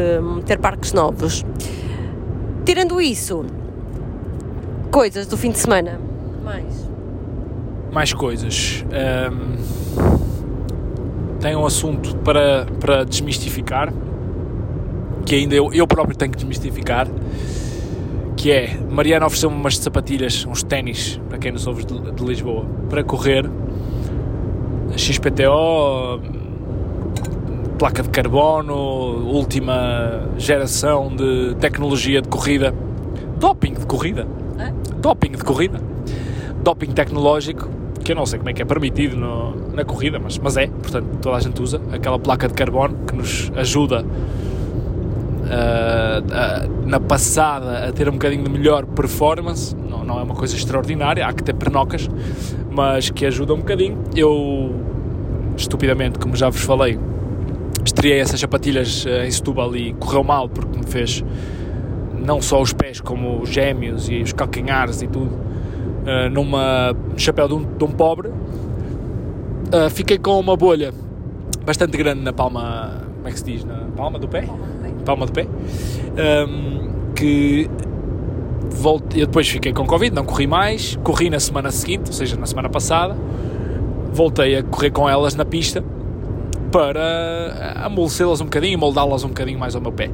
ter parques novos. Tirando isso, coisas do fim de semana. Mais. Mais coisas. Um tem um assunto para, para desmistificar, que ainda eu, eu próprio tenho que desmistificar, que é, Mariana ofereceu-me umas sapatilhas, uns ténis, para quem nos ouve de, de Lisboa, para correr, XPTO, placa de carbono, última geração de tecnologia de corrida, doping de corrida, doping de corrida, doping tecnológico, que eu não sei como é que é permitido no, na corrida, mas, mas é, portanto toda a gente usa aquela placa de carbono que nos ajuda uh, na passada a ter um bocadinho de melhor performance, não, não é uma coisa extraordinária, há que ter pernocas, mas que ajuda um bocadinho. Eu, estupidamente, como já vos falei, estreiei essas sapatilhas uh, em Setúbal e correu mal porque me fez não só os pés como os gêmeos e os calcanhares e tudo uh, numa chapéu de um, de um pobre. Uh, fiquei com uma bolha bastante grande na palma, como é que se diz? Na palma do pé? Palma do pé. Um, que voltei, eu depois fiquei com Covid, não corri mais, corri na semana seguinte, ou seja, na semana passada, voltei a correr com elas na pista para amolecê-las um bocadinho, moldá-las um bocadinho mais ao meu pé.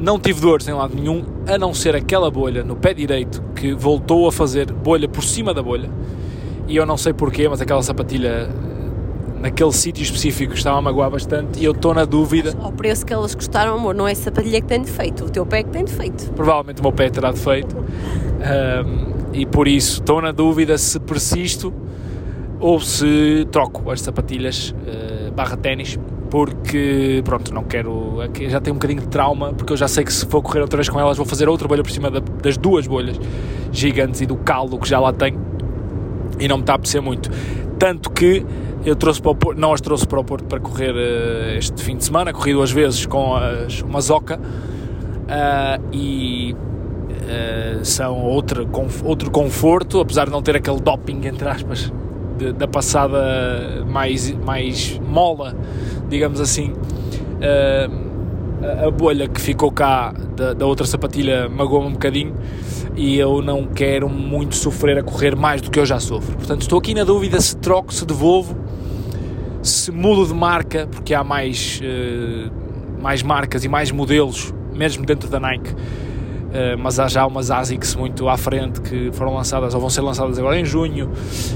Não tive dores em lado nenhum, a não ser aquela bolha no pé direito que voltou a fazer bolha por cima da bolha. E eu não sei porquê, mas aquela sapatilha naquele sítio específico estava a magoar bastante e eu estou na dúvida. Ao preço que elas custaram, amor, não é a sapatilha que tem defeito, o teu pé é que tem defeito. Provavelmente o meu pé terá defeito. Um, e por isso estou na dúvida se persisto ou se troco as sapatilhas uh, barra ténis porque pronto, não quero. Já tenho um bocadinho de trauma, porque eu já sei que se for correr outra vez com elas, vou fazer outra bolha por cima da, das duas bolhas gigantes e do caldo que já lá tenho e não me está a apetecer muito. Tanto que eu trouxe para o Porto, não as trouxe para o Porto para correr uh, este fim de semana, corri duas vezes com as, uma Zoca uh, e uh, são outro, outro conforto, apesar de não ter aquele doping, entre aspas, de, da passada mais, mais mola, digamos assim. Uh, a, bolha que ficou cá da, da outra sapatilha magoou-me um bocadinho e eu não quero muito sofrer a correr mais do que eu já sofro. Portanto, estou aqui na dúvida se troco, se devolvo, se mudo de marca, porque há mais, uh, mais marcas e mais modelos, mesmo dentro da Nike. Uh, mas há já umas ASICS muito à frente que foram lançadas ou vão ser lançadas agora em junho,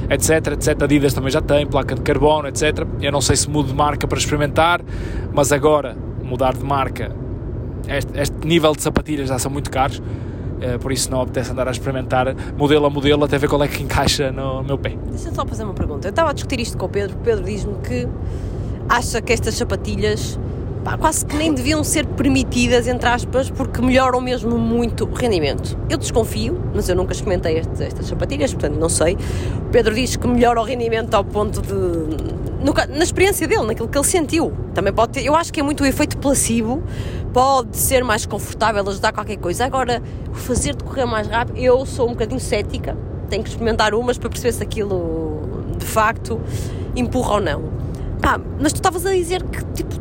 etc, etc. Adidas também já tem, placa de carbono, etc. Eu não sei se mudo de marca para experimentar, mas agora mudar de marca, este, este nível de sapatilhas já são muito caros, uh, por isso não apetece andar a experimentar modelo a modelo até ver qual é que encaixa no meu pé. Deixa-me só fazer uma pergunta. Eu estava a discutir isto com o Pedro, o Pedro diz-me que acha que estas sapatilhas pá, quase que nem deviam ser permitidas, entre aspas, porque melhoram mesmo muito o rendimento. Eu desconfio, mas eu nunca experimentei estas, estas sapatilhas, portanto não sei. O Pedro diz que melhora o rendimento ao ponto de. Na experiência dele, naquilo que ele sentiu. Também pode ter, eu acho que é muito o efeito placebo, pode ser mais confortável, ajudar qualquer coisa. Agora, fazer de correr mais rápido, eu sou um bocadinho cética, tenho que experimentar umas para perceber se aquilo de facto empurra ou não. Mas tu estavas a dizer que tipo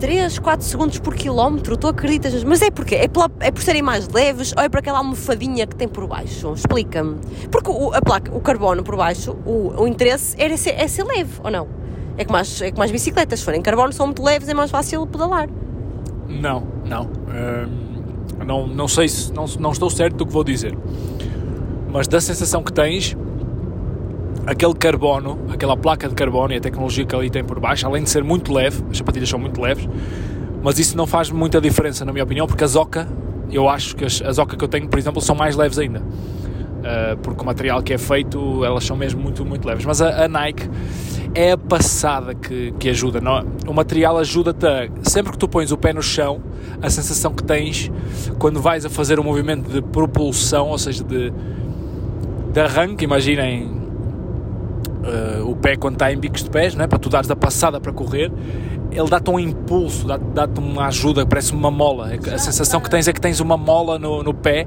3, 4 segundos por quilómetro, tu acreditas? Mas é porque é, pela, é por serem mais leves ou é por aquela almofadinha que tem por baixo? Explica-me. Porque o, a placa, o carbono por baixo, o, o interesse era ser, é ser leve, ou não? É que, mais, é que mais bicicletas, se forem carbono, são muito leves, é mais fácil pedalar. Não, não. Hum, não, não sei se. Não, não estou certo do que vou dizer. Mas da sensação que tens, aquele carbono, aquela placa de carbono e a tecnologia que ali tem por baixo, além de ser muito leve, as sapatilhas são muito leves, mas isso não faz muita diferença, na minha opinião, porque as Oca, eu acho que as, as que eu tenho, por exemplo, são mais leves ainda. Uh, porque o material que é feito, elas são mesmo muito, muito leves. Mas a, a Nike é a passada que, que ajuda. Não? É? O material ajuda-te a, sempre que tu pões o pé no chão, a sensação que tens quando vais a fazer um movimento de propulsão, ou seja, de, de arranque, imaginem uh, o pé quando está em bicos de pés, não é? para tu dares a passada para correr, ele dá-te um impulso, dá-te dá uma ajuda, parece uma mola. É a sensação que tens é que tens uma mola no, no pé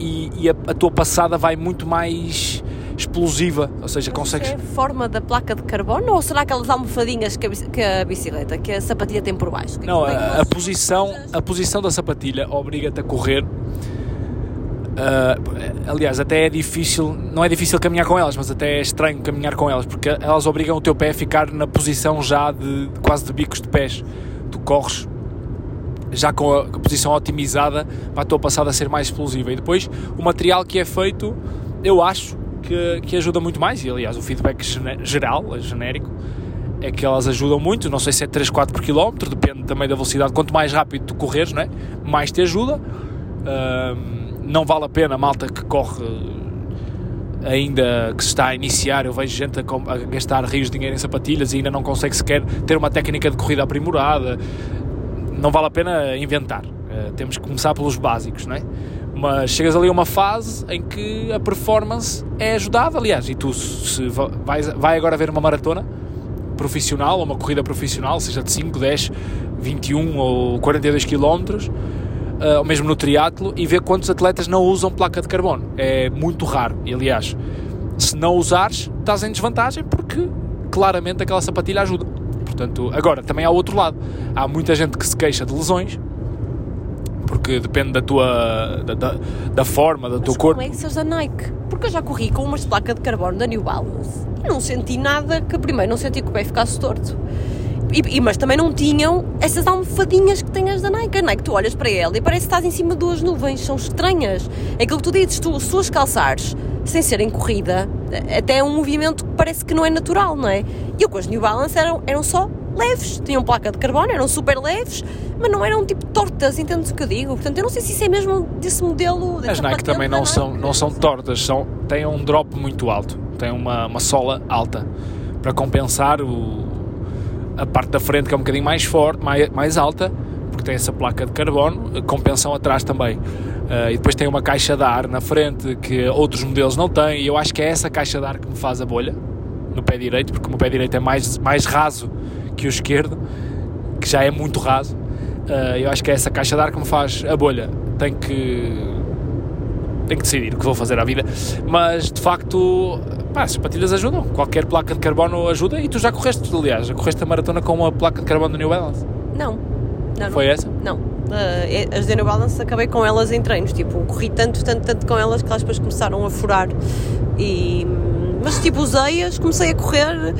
e, e a, a, tua passada vai muito mais explosiva, ou seja, Mas consegues... É a forma da placa de carbono ou será aquelas almofadinhas que a, que a bicicleta, que a sapatilha tem por baixo? Não, a, a posição, a posição da sapatilha obriga-te a correr Uh, aliás, até é difícil, não é difícil caminhar com elas, mas até é estranho caminhar com elas, porque elas obrigam o teu pé a ficar na posição já de quase de bicos de pés. Tu corres já com a, posição otimizada para a tua passada ser mais explosiva. E depois o material que é feito, eu acho que, que ajuda muito mais, e aliás o feedback geral, genérico, é que elas ajudam muito, não sei se é 3, 4 por quilómetro, depende também da velocidade, quanto mais rápido tu correres, não é? mais te ajuda. Uh, não vale a pena, malta que corre ainda que se está a iniciar, eu vejo gente a, a, gastar rios de dinheiro em sapatilhas e ainda não consegue sequer ter uma técnica de corrida aprimorada. Não vale a pena inventar. Uh, temos que começar pelos básicos, não é? Mas chegas ali a uma fase em que a performance é ajudada, aliás, e tu se vais, vai agora ver uma maratona profissional ou uma corrida profissional, seja de 5, 10, 21 ou 42 quilómetros, uh, ou mesmo no triatlo, e ver quantos atletas não usam placa de carbono. É muito raro. E aliás, se não usares, estás em desvantagem porque claramente aquela sapatilha ajuda. Portanto, agora também há outro lado. Há muita gente que se queixa de lesões porque depende da tua da, da, da forma, do teu corpo. Como é que seja da Nike? Porque eu já corri com umas placas de carbono da New Balance e não senti nada que primeiro não senti que o pé ficasse torto. E, e, mas também não tinham essas almofadinhas que têm as da Nike. A Nike, tu olhas para ela e parece que estás em cima de duas nuvens, são estranhas. É aquilo que tu dizes, tu, se tu as calçares sem serem corrida, até é um movimento que parece que não é natural, não é? E eu com as New Balance eram, eram só leves, tinham placa de carbono, eram super leves, mas não eram tipo tortas, entendes o que eu digo? Portanto, eu não sei se isso é mesmo desse modelo. As Nike também não são, não são tortas, são, têm um drop muito alto, têm uma, uma sola alta para compensar o, a parte da frente que é um bocadinho mais forte, mais, mais alta, porque tem essa placa de carbono, compensam atrás também. Uh, e depois tem uma caixa de ar na frente que outros modelos não têm, e eu acho que é essa caixa de ar que me faz a bolha no pé direito, porque o meu pé direito é mais, mais raso que o esquerdo, que já é muito raso. Uh, eu acho que é essa caixa de ar que me faz a bolha. Tenho que tenho que decidir o que vou fazer à vida. Mas de facto, pá, as patilhas ajudam. Qualquer placa de carbono ajuda. E tu já correste, aliás, já correste a maratona com uma placa de carbono do New Balance? Não. não Foi não. essa? Não. Uh, as de New Balance acabei com elas em treinos, tipo, corri tanto, tanto, tanto com elas que elas depois começaram a furar. E, mas tipo, usei-as, comecei a correr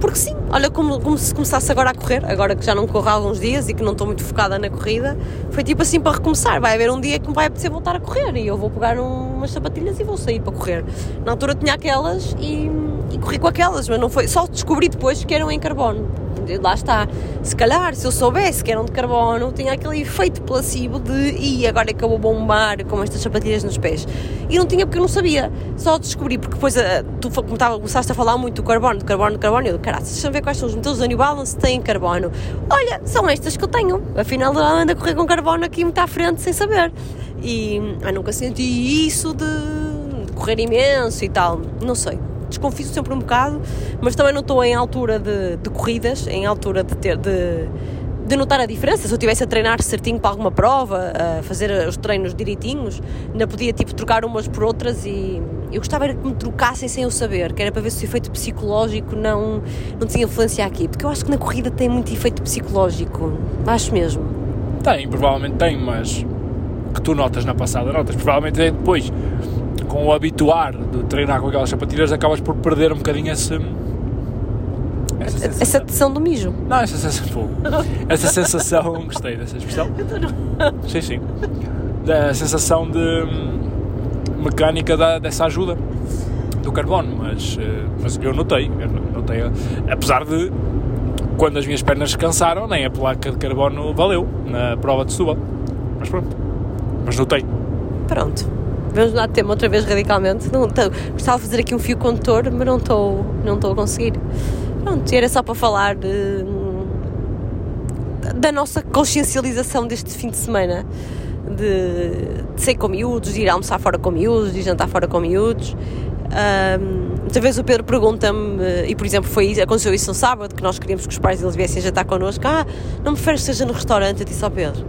porque sim, olha, como, como se começasse agora a correr, agora que já não corro há alguns dias e que não estou muito focada na corrida, foi tipo assim para recomeçar. Vai haver um dia que me vai apetecer voltar a correr e eu vou pegar um, umas sapatilhas e vou sair para correr. Na altura tinha aquelas e, e corri com aquelas, mas não foi. Só descobri depois que eram em carbono lá está. Se calhar, se eu soubesse que eram de carbono, tinha aquele efeito placebo de e agora é que eu vou bombar com estas sapatilhas nos pés. E não tinha porque eu não sabia. Só descobri, porque depois uh, tu começaste a falar muito do carbono, do carbono, do carbono, e eu, caralho, deixa-me ver quais são os modelos da New Balance que têm carbono. Olha, são estas que eu tenho. Afinal, ela anda a correr com carbono aqui muito à frente sem saber. E eu nunca senti isso de correr imenso e tal. Não sei desconfio sempre um bocado, mas também não estou em altura de, de corridas, em altura de ter de, de notar a diferença. Se eu estivesse a treinar certinho para alguma prova, a fazer os treinos direitinhos, ainda podia tipo trocar umas por outras e eu gostava era que me trocassem sem eu saber, que era para ver se o efeito psicológico não, não tinha influência aqui, porque eu acho que na corrida tem muito efeito psicológico, acho mesmo. Tem, provavelmente tem, mas que tu notas na passada, notas, provavelmente é depois com o habituar de treinar com aquelas sapatilhas, acabas por perder um bocadinho esse. Essa sensação, essa tensão do mijo. Não, essa sensação. [LAUGHS] essa sensação. Gostei dessa expressão. Sim, sim. Da sensação de hum, mecânica da, dessa ajuda do carbono, mas, eh, mas eu notei, eu notei, apesar de quando as minhas pernas cansaram, nem a placa de carbono valeu na prova de Setúbal. Mas pronto, mas notei. Pronto. Vamos mudar de tema outra vez radicalmente. Não, tô, gostava de fazer aqui um fio condutor, mas não estou não a conseguir. Pronto, era só para falar de, da nossa consciencialização deste fim de semana. De, de sair com miúdos, de ir almoçar fora com miúdos, de jantar fora com miúdos. Um, muitas vezes o Pedro pergunta-me, e por exemplo, foi, aconteceu isso no sábado, que nós queríamos que os pais deles viessem jantar connosco. Ah, não me preferes que seja no restaurante? Eu disse ao Pedro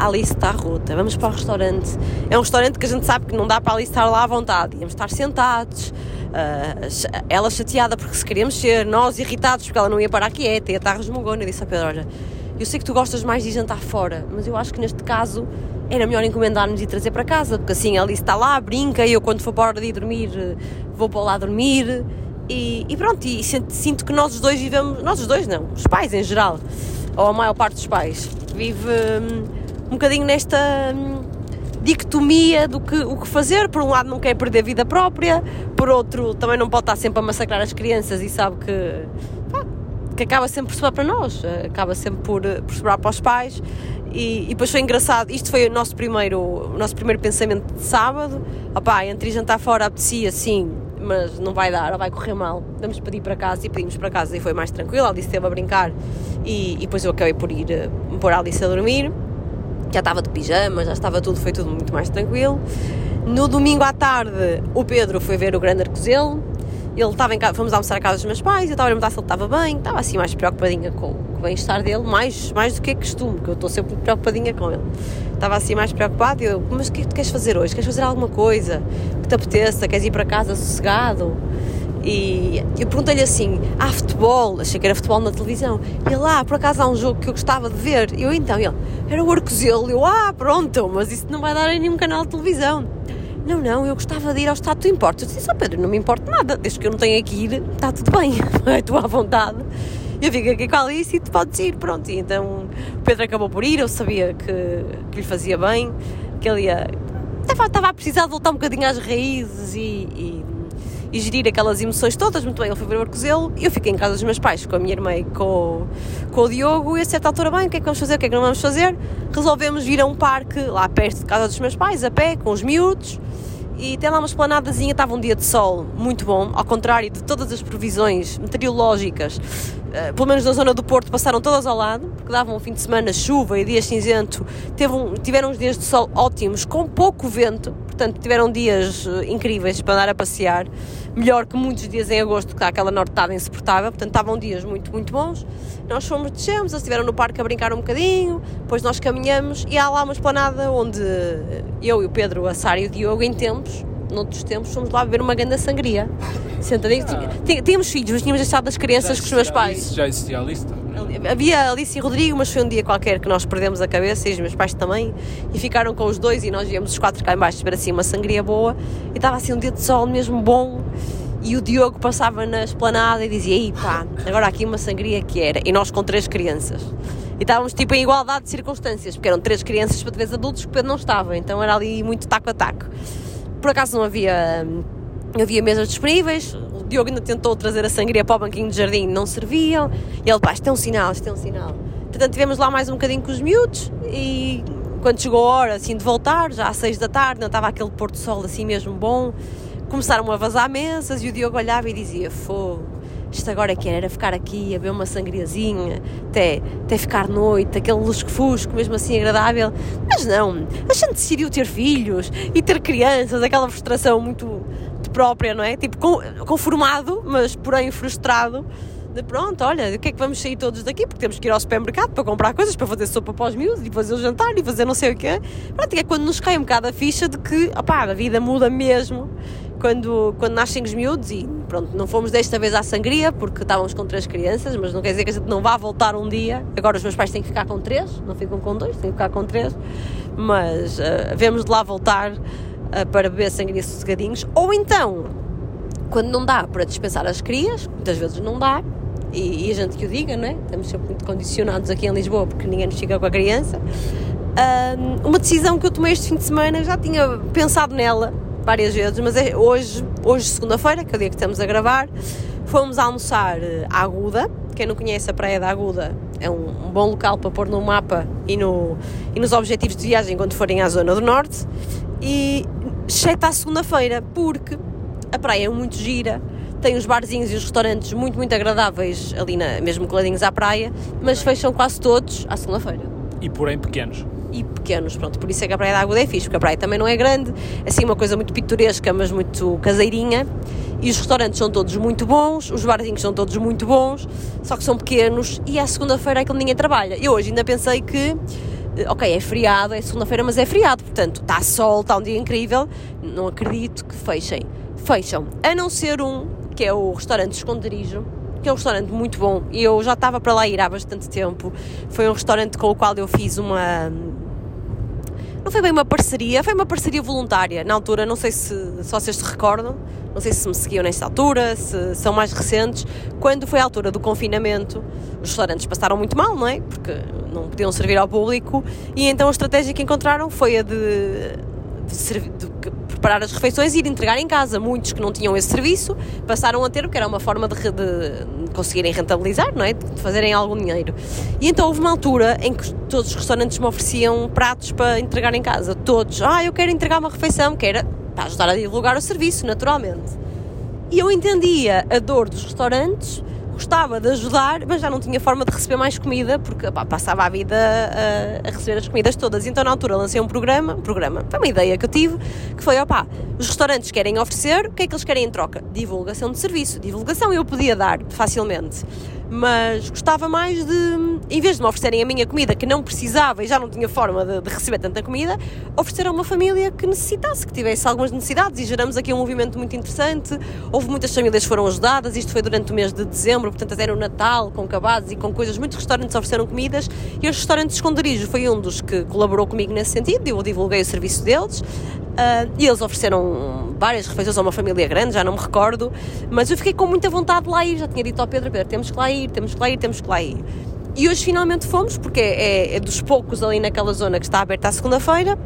Alice está rota, vamos para o restaurante. É um restaurante que a gente sabe que não dá para Alice estar lá à vontade, íamos estar sentados. Uh, ela chateada porque se queríamos ser, nós irritados porque ela não ia parar quieta, ia estar resmungona. Eu disse a Pedro: Olha, eu sei que tu gostas mais de jantar fora, mas eu acho que neste caso era melhor encomendar-nos e trazer para casa, porque assim a Alice está lá, brinca e eu quando for para a hora de ir dormir vou para lá dormir. E, e pronto, e sinto que nós os dois vivemos, nós os dois não, os pais em geral, ou a maior parte dos pais, vive hum, um bocadinho nesta hum, dicotomia do que, o que fazer. Por um lado, não quer perder vida própria, por outro, também não pode estar sempre a massacrar as crianças e sabe que, pá, que acaba sempre por sobrar para nós, acaba sempre por, por sobrar para os pais. E, e depois foi engraçado, isto foi o nosso primeiro, o nosso primeiro pensamento de sábado. Opá, entre jantar fora apetecia sim, mas não vai dar, vai correr mal. Vamos pedir para casa e pedimos para casa e foi mais tranquilo. A Alice esteve a brincar e, e depois eu acabei por ir eh, pôr a Alice a dormir já estava de pijama, já estava tudo, foi tudo muito mais tranquilo. No domingo à tarde, o Pedro foi ver o Grande Arcozelo. Ele estava em casa, fomos almoçar à casa dos meus pais, eu estava a perguntar se ele estava bem, estava assim mais preocupadinha com, com o bem-estar dele, mais, mais do que é costume, que eu estou sempre preocupadinha com ele. Estava assim mais preocupado e eu, mas o que é que tu queres fazer hoje? Queres fazer alguma coisa que te apeteça? Queres ir para casa sossegado? E eu perguntei-lhe assim: há futebol? Achei que era futebol na televisão. E lá, ah, por acaso há um jogo que eu gostava de ver. Eu então, ele, era o Arcozelo. Eu, ah, pronto, mas isso não vai dar em nenhum canal de televisão. Não, não, eu gostava de ir ao estado, tu importas? Eu disse, oh Pedro, não me importa nada, desde que eu não tenha que ir, está tudo bem, [LAUGHS] estou à vontade. Eu fico aqui com a Alice e tu podes ir, pronto. E então o Pedro acabou por ir, eu sabia que, que lhe fazia bem, que ele ia. Estava, estava a precisar de voltar um bocadinho às raízes e, e e gerir aquelas emoções todas. Muito bem, ele foi ver o Arcozelo eu fiquei em casa dos meus pais com a minha irmã e com, com o Diogo. E a certa altura, bem, o que é que vamos fazer? O que é que não vamos fazer? Resolvemos vir a um parque lá perto de casa dos meus pais, a pé, com os miúdos. E tem lá uma esplanadazinha, estava um dia de sol muito bom, ao contrário de todas as previsões meteorológicas, uh, pelo menos na zona do Porto, passaram todas ao lado, porque davam um fim de semana chuva e dias cinzento, um, tiveram uns dias de sol ótimos, com pouco vento, portanto tiveram dias uh, incríveis para andar a passear. Melhor que muitos dias em agosto, que está aquela nortada insuportável, portanto estavam dias muito, muito bons. Nós fomos, descemos, eles estiveram no parque a brincar um bocadinho, depois nós caminhamos e há lá uma esplanada onde eu e o Pedro, a Sara e o Diogo, em tempos, noutros tempos, fomos lá beber uma grande sangria. Sentadinhos, ah. tínhamos filhos, mas tínhamos deixado as crianças com os meus pais. já existia a lista? havia Alice e Rodrigo, mas foi um dia qualquer que nós perdemos a cabeça e os meus pais também, e ficaram com os dois e nós viemos os quatro cá embaixo beber assim uma sangria boa e estava assim um dia de sol mesmo bom e o Diogo passava na esplanada e dizia, ei pá, agora aqui uma sangria que era, e nós com três crianças. E estávamos tipo em igualdade de circunstâncias, porque eram três crianças para três adultos que o Pedro não estava, então era ali muito taco a taco. Por acaso não havia, havia mesas disponíveis, o Diogo ainda tentou trazer a sangria para o banquinho de jardim, não serviam, e ele, pá, isto é um sinal, isto é um sinal. Portanto, tivemos lá mais um bocadinho com os miúdos e quando chegou a hora assim de voltar, já às seis da tarde, não estava aquele pôr do sol assim mesmo bom, começaram a vazar mesas e o Diogo olhava e dizia: Fogo, isto agora é que era ficar aqui a ver uma sangriazinha, até, até ficar noite, aquele lusco-fusco, mesmo assim agradável. Mas não, a gente decidiu ter filhos e ter crianças, aquela frustração muito própria, não é? Tipo, conformado, mas porém frustrado. De pronto, olha, o que é que vamos sair todos daqui? Porque temos que ir ao supermercado para comprar coisas, para fazer sopa para os miúdos e fazer o jantar e fazer não sei o quê. Pronto, é quando nos cai um bocado a ficha de que, opá, a vida muda mesmo quando, quando nascem os miúdos e pronto, não fomos desta vez à sangria porque estávamos com três crianças, mas não quer dizer que a gente não vá voltar um dia. Agora os meus pais têm que ficar com três, não ficam com dois, têm que ficar com três, mas uh, vemos de lá voltar uh, para beber sangria sossegadinhos. Ou então, quando não dá para dispensar as crias, muitas vezes não dá, e, e, a gente que o diga, não é? Estamos sempre muito condicionados aqui em Lisboa porque ninguém nos fica com a criança. Uh, uma decisão que eu tomei este fim de semana, já tinha pensado nela várias vezes, mas é hoje, hoje segunda-feira, que é o dia que estamos a gravar, fomos almoçar eh, à Aguda. Quem não conhece a Praia da Aguda é um, um bom local para pôr no mapa e, no, e nos objetivos de viagem quando forem à zona do norte. E exceto à segunda-feira, porque a praia é muito gira, tem os barzinhos e os restaurantes muito, muito agradáveis ali, na, mesmo coladinhos à praia, mas fecham quase todos à segunda-feira. E porém pequenos e pequenos, pronto, por isso é que a Praia da Água é fixe, porque a praia também não é grande, assim uma coisa muito pitoresca, mas muito caseirinha, e os restaurantes são todos muito bons, os barzinhos são todos muito bons, só que são pequenos, e à segunda-feira é que ninguém trabalha. Eu hoje ainda pensei que, eh, ok, é feriado, é segunda-feira, mas é feriado, portanto, está sol, está um dia incrível, não acredito que fechem. Fecham, a não ser um, que é o restaurante Esconderijo, que é um restaurante muito bom e eu já estava para lá ir há bastante tempo. Foi um restaurante com o qual eu fiz uma. Não foi bem uma parceria, foi uma parceria voluntária na altura. Não sei se, se vocês se recordam, não sei se me seguiam nesta altura, se são mais recentes. Quando foi a altura do confinamento, os restaurantes passaram muito mal, não é? Porque não podiam servir ao público e então a estratégia que encontraram foi a de, de, de preparar as refeições e ir entregar em casa. Muitos que não tinham esse serviço passaram a ter, porque era uma forma de, de conseguirem rentabilizar, não é? de fazerem algum dinheiro. E então houve uma altura em que todos os restaurantes me ofereciam pratos para entregar em casa. Todos. Ah, eu quero entregar uma refeição, que era para ajudar a divulgar o serviço, naturalmente. E eu entendia a dor dos restaurantes gostava de ajudar, mas já não tinha forma de receber mais comida, porque pá, passava a vida a, a, receber as comidas todas. Então, na altura, lancei um programa, um programa, foi uma ideia que eu tive, que foi, opá, os restaurantes querem oferecer, o que é que eles querem em troca? Divulgação de serviço. Divulgação eu podia dar facilmente mas gostava mais de, em vez de me oferecerem a minha comida que não precisava e já não tinha forma de, de, receber tanta comida, oferecer a uma família que necessitasse, que tivesse algumas necessidades. E geramos aqui um movimento muito interessante. Houve muitas famílias que foram ajudadas, isto foi durante o mês de dezembro, portanto era o Natal, com cabazes e com coisas, muitos restaurantes ofereceram comidas e os restaurantes Esconderijo. Foi um dos que colaborou comigo nesse sentido, eu divulguei o serviço deles. Uh, e eles ofereceram várias refeições a uma família grande, já não me recordo, mas eu fiquei com muita vontade de lá ir. Já tinha dito ao Pedro: Pedro, temos que lá ir, temos que lá ir, temos que lá ir. E hoje finalmente fomos, porque é, é dos poucos ali naquela zona que está aberta à segunda-feira.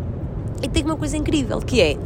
E tem uma coisa incrível que é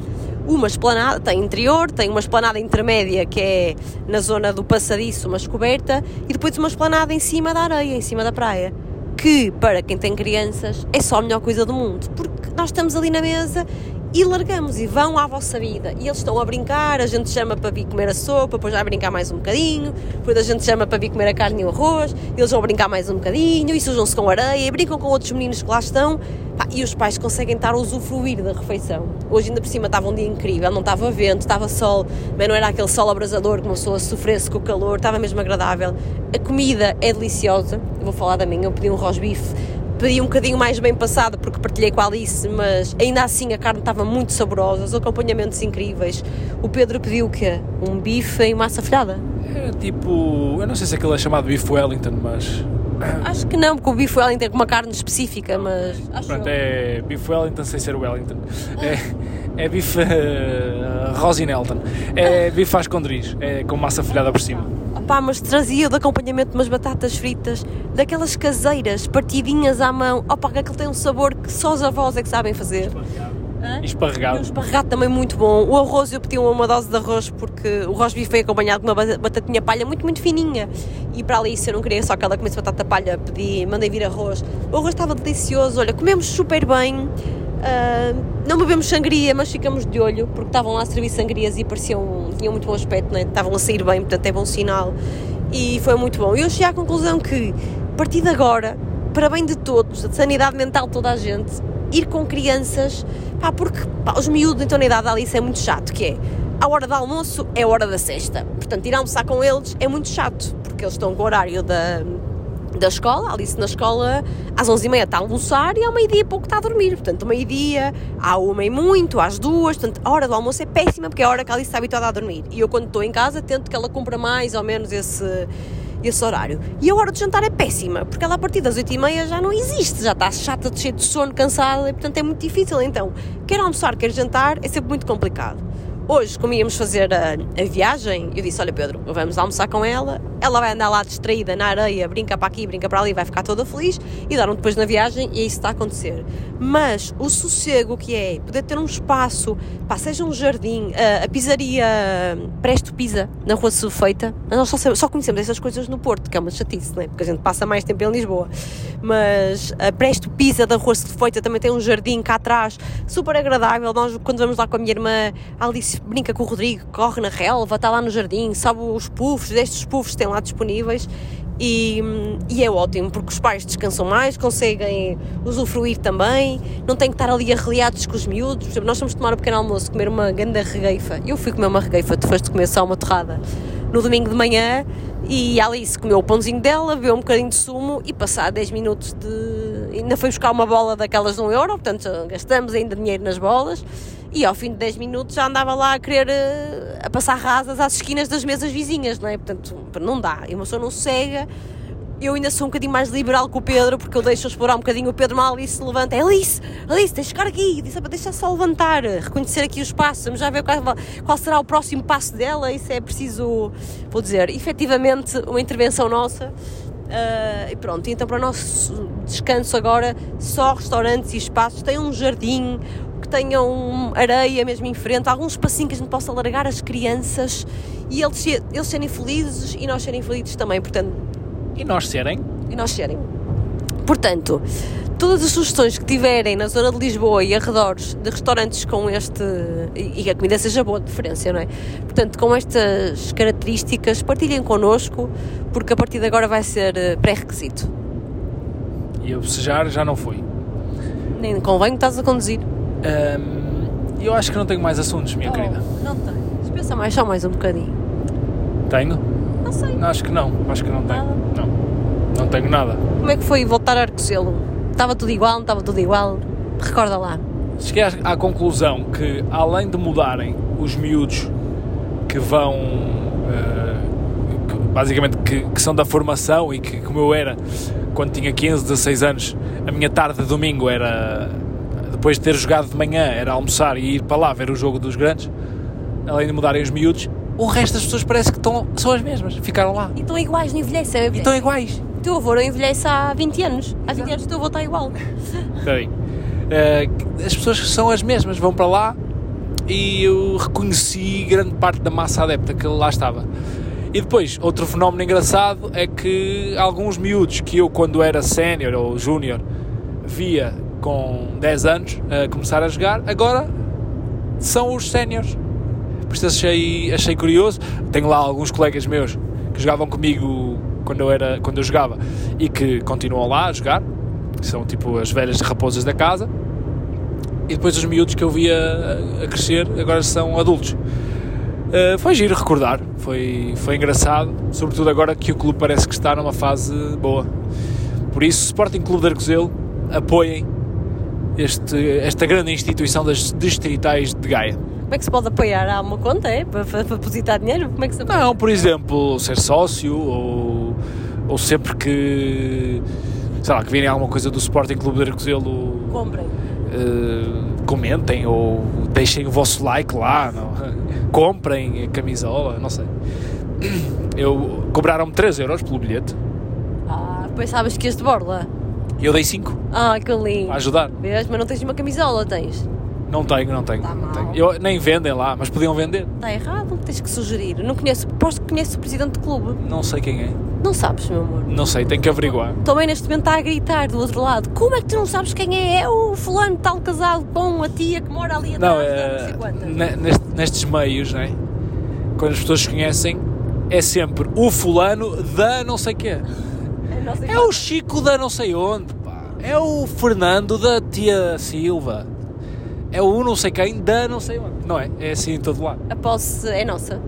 uma esplanada, tem interior, tem uma esplanada intermédia que é na zona do passadiço, mas coberta, e depois uma esplanada em cima da areia, em cima da praia. Que para quem tem crianças é só a melhor coisa do mundo, porque nós estamos ali na mesa e largamos e vão à vossa vida. E eles estão a brincar, a gente chama para vir comer a sopa, depois vai brincar mais um bocadinho, depois a gente chama para vir comer a carne e o arroz, eles vão brincar mais um bocadinho e sujam-se com areia e brincam com outros meninos que lá estão. Pá, e os pais conseguem estar a usufruir da refeição. Hoje ainda por cima estava um dia incrível, não estava vento, estava sol, mas não era aquele sol abrasador que uma pessoa sofresse com o calor, estava mesmo agradável. A comida é deliciosa, eu vou falar da minha, eu pedi um rosbife pedi um bocadinho mais bem passado porque partilhei com a Alice, mas ainda assim a carne estava muito saborosa, os acompanhamentos incríveis. O Pedro pediu o quê? Um bife em massa folhada? É tipo, eu não sei se aquilo é chamado bife Wellington, mas [COUGHS] Acho que não, porque o bife Wellington tem uma carne específica, mas. Acho Pronto, é bife Wellington sem ser Wellington. É, é bife uh, Rosinelton. É bife à esconderiz, é com massa folhada por cima. Pá, mas trazia de acompanhamento umas batatas fritas, daquelas caseiras, partidinhas à mão. Opa, que aquilo tem um sabor que só os avós é que sabem fazer. Hã? E Esparregado. um esparregado também muito bom. O arroz, eu pedi uma dose de arroz porque o roast beef foi acompanhado com uma ba- batatinha palha muito, muito fininha. E para ali, se eu não queria só que ela comesse batata palha, pedi, mandei vir arroz. O arroz estava delicioso, olha, comemos super bem. Ah, não bebemos sangria, mas ficamos de olho porque estavam lá a servir sangrias e pareciam, tinham muito bom aspecto, né? estavam a sair bem, portanto é bom sinal. E foi muito bom. Eu cheguei à conclusão que, a partir de agora, para bem de todos, de sanidade mental de toda a gente, ir com crianças, pá, porque pá, os miúdos então na idade da Alice é muito chato, que é a hora do almoço é a hora da cesta. Portanto, ir almoçar com eles é muito chato, porque eles estão com o horário da, da escola, a Alice na escola às 11h30 está a almoçar e ao meio-dia pouco está a dormir. Portanto, meio-dia, à uma e muito, às duas, portanto, a hora do almoço é péssima porque é a hora que a Alice está habituada a dormir. E eu, quando estou em casa, tento que ela cumpra mais ou menos esse, esse horário. E a hora de jantar é péssima, porque ela a partir das 8h30 já não existe, já está chata, cheia de sono, cansada, e portanto é muito difícil. Então, quer almoçar, quer jantar, é sempre muito complicado. Hoje, como íamos fazer a, a viagem, eu disse: Olha, Pedro, vamos almoçar com ela. Ela vai andar lá distraída na areia, brinca para aqui, brinca para ali, vai ficar toda feliz e dar-me depois na viagem, e é isso que está a acontecer. Mas o sossego que é poder ter um espaço, pá, seja um jardim, a, a pizzaria Presto Pizza, na Rua Sufeita, nós só, só conhecemos essas coisas no Porto, que é uma chatice, não é? Porque a gente passa mais tempo em Lisboa. Mas a Presto Pizza da Rua Sufeita também tem um jardim cá atrás, super agradável. Nós, quando vamos lá com a minha irmã, Alice brinca com o Rodrigo, corre na relva, está lá no jardim, sobe os puffs, destes puffs que têm lá disponíveis. E, e é ótimo, porque os pais descansam mais, conseguem usufruir também, não têm que estar ali arreliados com os miúdos. Nós fomos tomar um pequeno almoço, comer uma ganda regueifa. Eu fui comer uma regueifa, tu foste comer só uma torrada no domingo de manhã e Alice comeu o pãozinho dela, bebeu um bocadinho de sumo e passar 10 minutos de. ainda foi buscar uma bola daquelas de um euro, portanto gastamos ainda dinheiro nas bolas. E ao fim de 10 minutos já andava lá a querer eh, a passar rasas às esquinas das mesas vizinhas, não é? Portanto, não dá. E uma pessoa não cega. Eu ainda sou um bocadinho mais liberal que o Pedro, porque eu deixo explorar um bocadinho o Pedro mal Alice se levanta. É Alice, Alice, deixa ficar aqui. Disse, "Epá, deixa só levantar, reconhecer aqui os passos, vamos já ver qual, qual será o próximo passo dela. Isso é preciso, vou dizer, efetivamente, uma intervenção nossa. Ah, e pronto, então para o nosso descanso agora, só restaurantes e espaços, tem um jardim que tenham areia mesmo em frente, algum espacinho que a gente possa largar as crianças e eles, eles serem felizes e nós serem felizes também, portanto, E nós serem? e nós serem. Portanto, todas as sugestões que tiverem na zona de Lisboa e arredores de restaurantes com este. e que a comida seja boa, de preferência, não é? Portanto, com estas características, partilhem connosco, porque a partir de agora vai ser eh, pré-requisito. E eu bocejar já não foi. Nem convém que estás a conduzir. Eu acho que não tenho mais assuntos, minha querida. Oh, Não tens. Pensa mais, só mais um bocadinho. Tenho? Não sei. Acho que não. Acho que não tenho. Nada? Não. Não tenho nada. Como é que foi voltar a Arcocelo? Estava tudo igual, não estava tudo igual? Recorda lá. Cheguei à, à conclusão que, além de mudarem os miúdos que vão. eh, que, basicamente, que, que são da formação e que, como eu era quando tinha 15, 16 anos, a minha tarde de domingo era. Depois de ter jogado de manhã, era almoçar e ir para lá ver o jogo dos grandes. Além de mudarem os miúdos, o resto das pessoas parece que estão, são as mesmas, ficaram lá. E estão iguais, não envelhecem. E estão iguais. O teu avô não envelhece há 20 anos. Há 20 anos o teu avô está igual. Bem, eh, as pessoas são as mesmas, vão para lá e eu reconheci grande parte da massa adepta que lá estava. E depois, outro fenómeno engraçado é que alguns miúdos que eu, quando era sénior ou júnior, via com 10 anos a começar a jogar, agora são os séniores. Por isso achei, achei curioso. Tenho lá alguns colegas meus que jogavam comigo quando eu, era, quando eu jogava e que continuam lá a jogar, são tipo as velhas raposas da casa. E depois os miúdos que eu via a crescer agora são adultos. Uh, foi giro recordar, foi, foi engraçado, sobretudo agora que o clube parece que está numa fase boa. Por isso, Sporting Clube de Arcozelo, apoiem este, esta grande instituição das distritais de Gaia. Como é que se pode apoiar? Há uma conta, é? Para, para, depositar dinheiro? Como é que se apoia? Não, por exemplo, ser sócio ou, ou sempre que, sei lá, que virem alguma coisa do Sporting Clube de Arcozelo, Comprem. eh, comentem ou deixem o vosso like lá, não? comprem a camisola, não sei. Eu cobraram-me 3 euros pelo bilhete Ah, pensavas que este borla. eu dei 5 Ah, que lindo. para ajudar. Vês? Mas não tens uma camisola, tens? Não tenho, não tenho. Tá não tenho. Eu, nem vendem lá, mas podiam vender. Está errado, tens que sugerir. Não conheço, posto que conheces o presidente do clube. Não sei quem é. Não sabes, meu amor. Não sei, tenho que averiguar. Também neste momento está a gritar do outro lado. Como é que tu não sabes quem é? É o fulano tal casado com a tia que mora ali atrás. Não, não é, sei quantas. ne- neste- nestes meios, né? quando as pessoas conhecem, é sempre o fulano da não sei quê. [LAUGHS] É, não É o Chico da não sei onde, pá. É o Fernando da tia Silva. É o não sei quem da não sei onde. Não é? É assim em todo lado. A posse é nossa.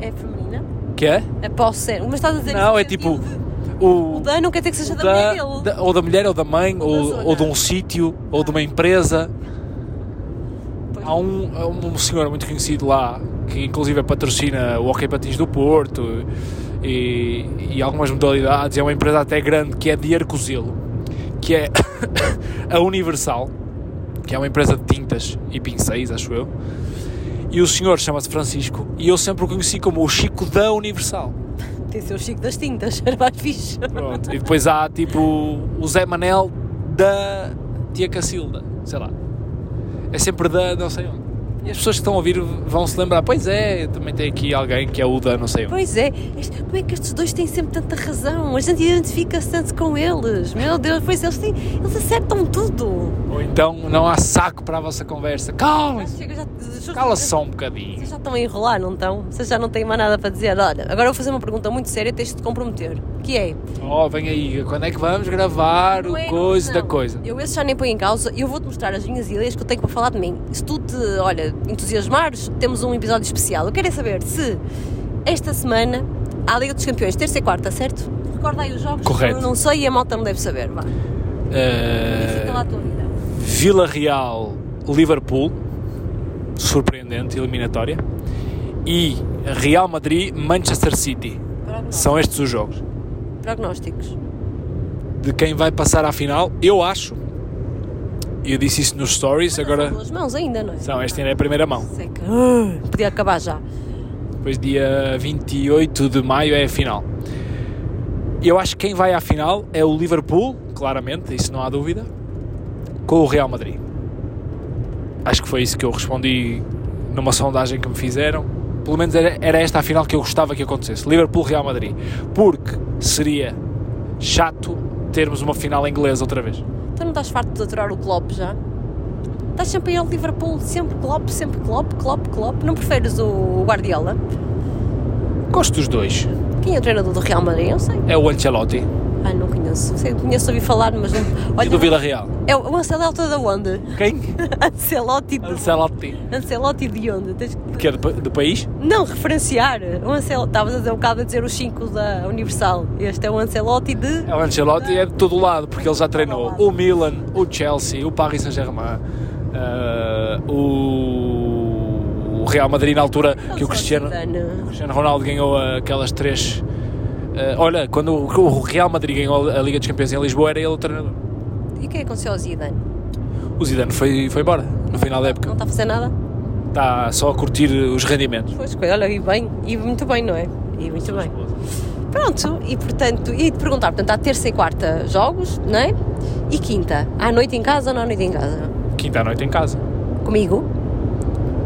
É feminina. Que é? A posse é. Mas estás a dizer Não, é tipo de- o. O da não quer dizer que seja da, da- mulher dele. da- ou da mulher, ou da mãe, ou, ou de um sítio, ou de uma empresa. Pois. Há um, um senhor muito conhecido lá que inclusive patrocina o Hockey Patins do Porto e, e algumas modalidades. É uma empresa até grande que é de Arcozelo, que é [COUGHS] a Universal, que é uma empresa de tintas e pincéis, acho eu. E o senhor chama-se Francisco e eu sempre o conheci como o Chico da Universal. [LAUGHS] Tem seu Chico das tintas. [LAUGHS] Era mais fixe. Pronto. E depois há tipo o Zé Manel da Tia Cacilda, sei lá. É sempre da não sei onde. E as pessoas que estão a ouvir vão se lembrar, pois é, também tem aqui alguém que é o da não sei onde. Pois é. Este- Como é que estes dois têm sempre tanta razão? A gente identifica-se tanto com eles. Meu Deus, pois eles têm. Eles acertam tudo. Ou então não há saco para a vossa conversa. Já- cala-se só um bocadinho. Vocês já estão a enrolar, não estão? Vocês já não têm mais nada para dizer. Olha, agora vou fazer uma pergunta muito séria e tens de te comprometer. Que é? Oh, vem aí, quando é que vamos gravar Não o é, coisa não. da coisa? Eu esse já nem põe em causa e eu vou-te mostrar as minhas ideias que eu tenho para falar de mim. Se tu te, olha, entusiasmares, temos um episódio especial. Eu quero é saber se esta semana há a Liga dos Campeões, terça e quarta, certo? Recorda aí os jogos. Correto. Eu não sei e a malta não deve saber. Vá. Fica lá a tua vida. Vila Real, Liverpool, surpreendente, eliminatória. E Real Madrid, Manchester City. São estes os jogos. Prognósticos. De quem vai passar à final, eu acho. Eu disse isso nos stories, agora. Duas mãos ainda, não é? São, esta ainda é a primeira mão. Seca. Ah, podia acabar já. Depois, dia 28 de maio, é a final. Eu acho que quem vai à final é o Liverpool, claramente, isso não há dúvida, com o Real Madrid. Acho que foi isso que eu respondi numa sondagem que me fizeram. Pelo menos era, era esta a final que eu gostava que acontecesse: Liverpool-Real Madrid. Porque seria chato termos uma final inglesa outra vez. Tu não estás farto de aturar o Klopp já? Estás sempre aí ao Liverpool, sempre Klopp, sempre Klopp, Klopp, Klopp. Não preferes o Guardiola? Gosto dos dois. Quem é o treinador do Real Madrid? Eu sei. É o Ancelotti Ai, não conheço. Sei, conheço, ouvi falar, mas não... e do Vila Real. É o Ancelotti da onde? Quem? [LAUGHS] Ancelotti de... Ancelotti. Ancelotti de onde? Tens que- é do, do país? Não, referenciar. O Ancelotti... Estavas a dizer um bocado a dizer os 5 da Universal. Este é o Ancelotti de... É o Ancelotti é de todo lado, porque ele já treinou o Milan, o Chelsea, o Paris Saint-Germain, eh, o, o Real Madrid na altura que o Cristiano, o Cristiano Ronaldo ganhou aquelas três. Eh, olha, quando o, o Real Madrid ganhou a Liga dos Campeões em Lisboa, era ele o treinador. E quem é que aconteceu ao Zidane? O Zidane foi, foi embora no final da Não época. está a fazer nada? Está só a curtir os rendimentos. Pois, olha, e bem. E muito bem, não é? E muito bem. Pronto, e portanto, e te perguntar, portanto, há terça e quarta jogos, não é? E quinta, à noite em casa ou não à noite em casa? Quinta à noite em casa, Comigo?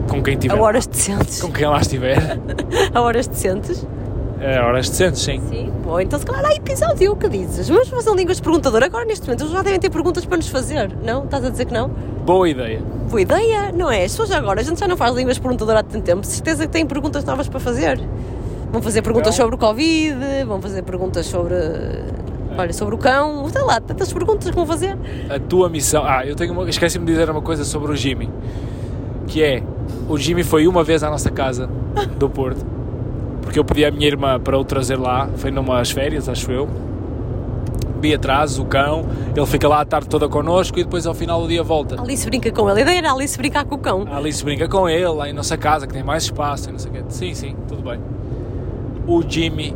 com quem tiver. A horas decentes? Com quem lá estiver. [LAUGHS] A horas decentes? É horas decentes, sim. Sim. Bom, então se calhar há episódio, o que dizes? Vamos fazer línguas de perguntador agora neste momento, eles já devem ter perguntas para nos fazer, não? Estás a dizer que não? Boa ideia. Boa ideia, não é? As pessoas agora, a gente já não faz línguas de perguntador há tanto tempo, certeza que têm perguntas novas para fazer. Vão fazer perguntas Então- sobre o Covid, vão fazer perguntas sobre. Olha, sobre o cão, sei lá, tantas perguntas que vão fazer. a tua missão. Ah, eu tenho uma... esqueci-me de dizer uma coisa sobre o Jimmy. Que é, o Jimmy foi uma vez à nossa casa do Porto. Porque eu pedi à minha irmã para o trazer lá, foi numas férias, acho eu. Vi atrás o cão, ele fica lá a tarde toda connosco e depois ao final do dia volta. A Alice brinca com ele, a ideia era a Alice brincar com o cão. A Alice brinca com ele lá em nossa casa, que tem mais espaço e não sei o quê. Sim, sim, tudo bem. O Jimmy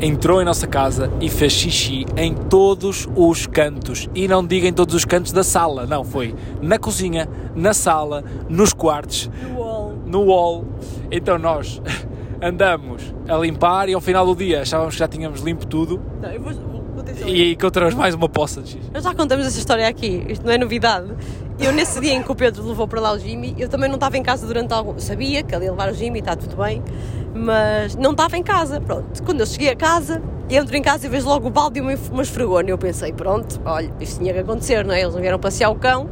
entrou em nossa casa e fez xixi em todos os cantos. E não diga em todos os cantos da sala, não, foi na cozinha, na sala, nos quartos, No wall. no wall. Então nós andamos a limpar e ao final do dia achávamos que já tínhamos limpo tudo Não, eu vou, e encontramos mais uma poça de xixi. Nós já contamos essa história aqui, isto não é novidade. Eu, nesse dia em que o Pedro levou para lá o Jimmy, eu também não estava em casa durante algum. eu Sabia que ele ia levar o Jimmy, está tudo bem, mas não estava em casa. Pronto, quando eu cheguei a casa, entro em casa e vejo logo o balde e uma, uma esfregona. Eu pensei, pronto, olha, isto tinha que acontecer, não é? Eles não vieram passear o cão.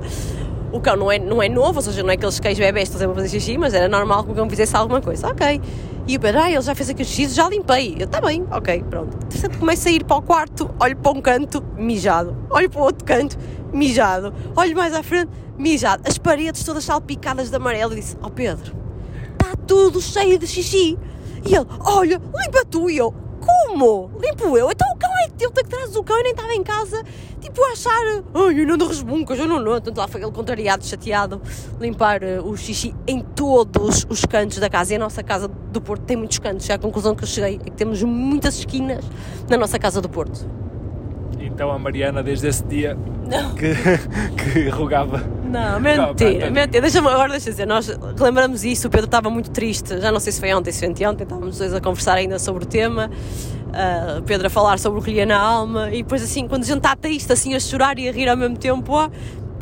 O cão não é, não é novo, ou seja, não é aqueles cães bebés que estão sempre a fazer xixi, mas era normal que o cão fizesse alguma coisa. Ok. E o Pedro, ah, ele já fez aqui o xixi, já limpei. Eu, bem, ok, pronto. Portanto, começo a ir para o quarto, olho para um canto, mijado. Olho para o outro canto, mijado. Olho mais à frente, mijado. As paredes todas salpicadas de amarelo. E disse, ó Pedro, está tudo cheio de xixi. E ele, olha, limpa tu. E eu, como? Limpo eu? Então o cão é teu, que traz o cão e nem estava em casa. Tipo, a achar, ai, eu não dou resbuncas, eu não não. Portanto, lá foi ele contrariado, chateado, limpar eh, o xixi em todos os cantos da casa. E a nossa casa do Porto tem muitos cantos. E a conclusão que eu cheguei é que temos muitas esquinas na nossa casa do Porto. Então a Mariana desde esse dia que, [LAUGHS] que rogava. Não, mentira, mentira. Deixa-me agora, deixa dizer, nós lembramos isso, o Pedro estava muito triste, já não sei se foi ontem, se foi anteontem, estávamos os dois a conversar ainda sobre o tema, ah, Pedro a falar sobre o que lhe ia na alma, e depois assim, quando a gente está triste, assim, a chorar e a rir ao mesmo tempo, ó,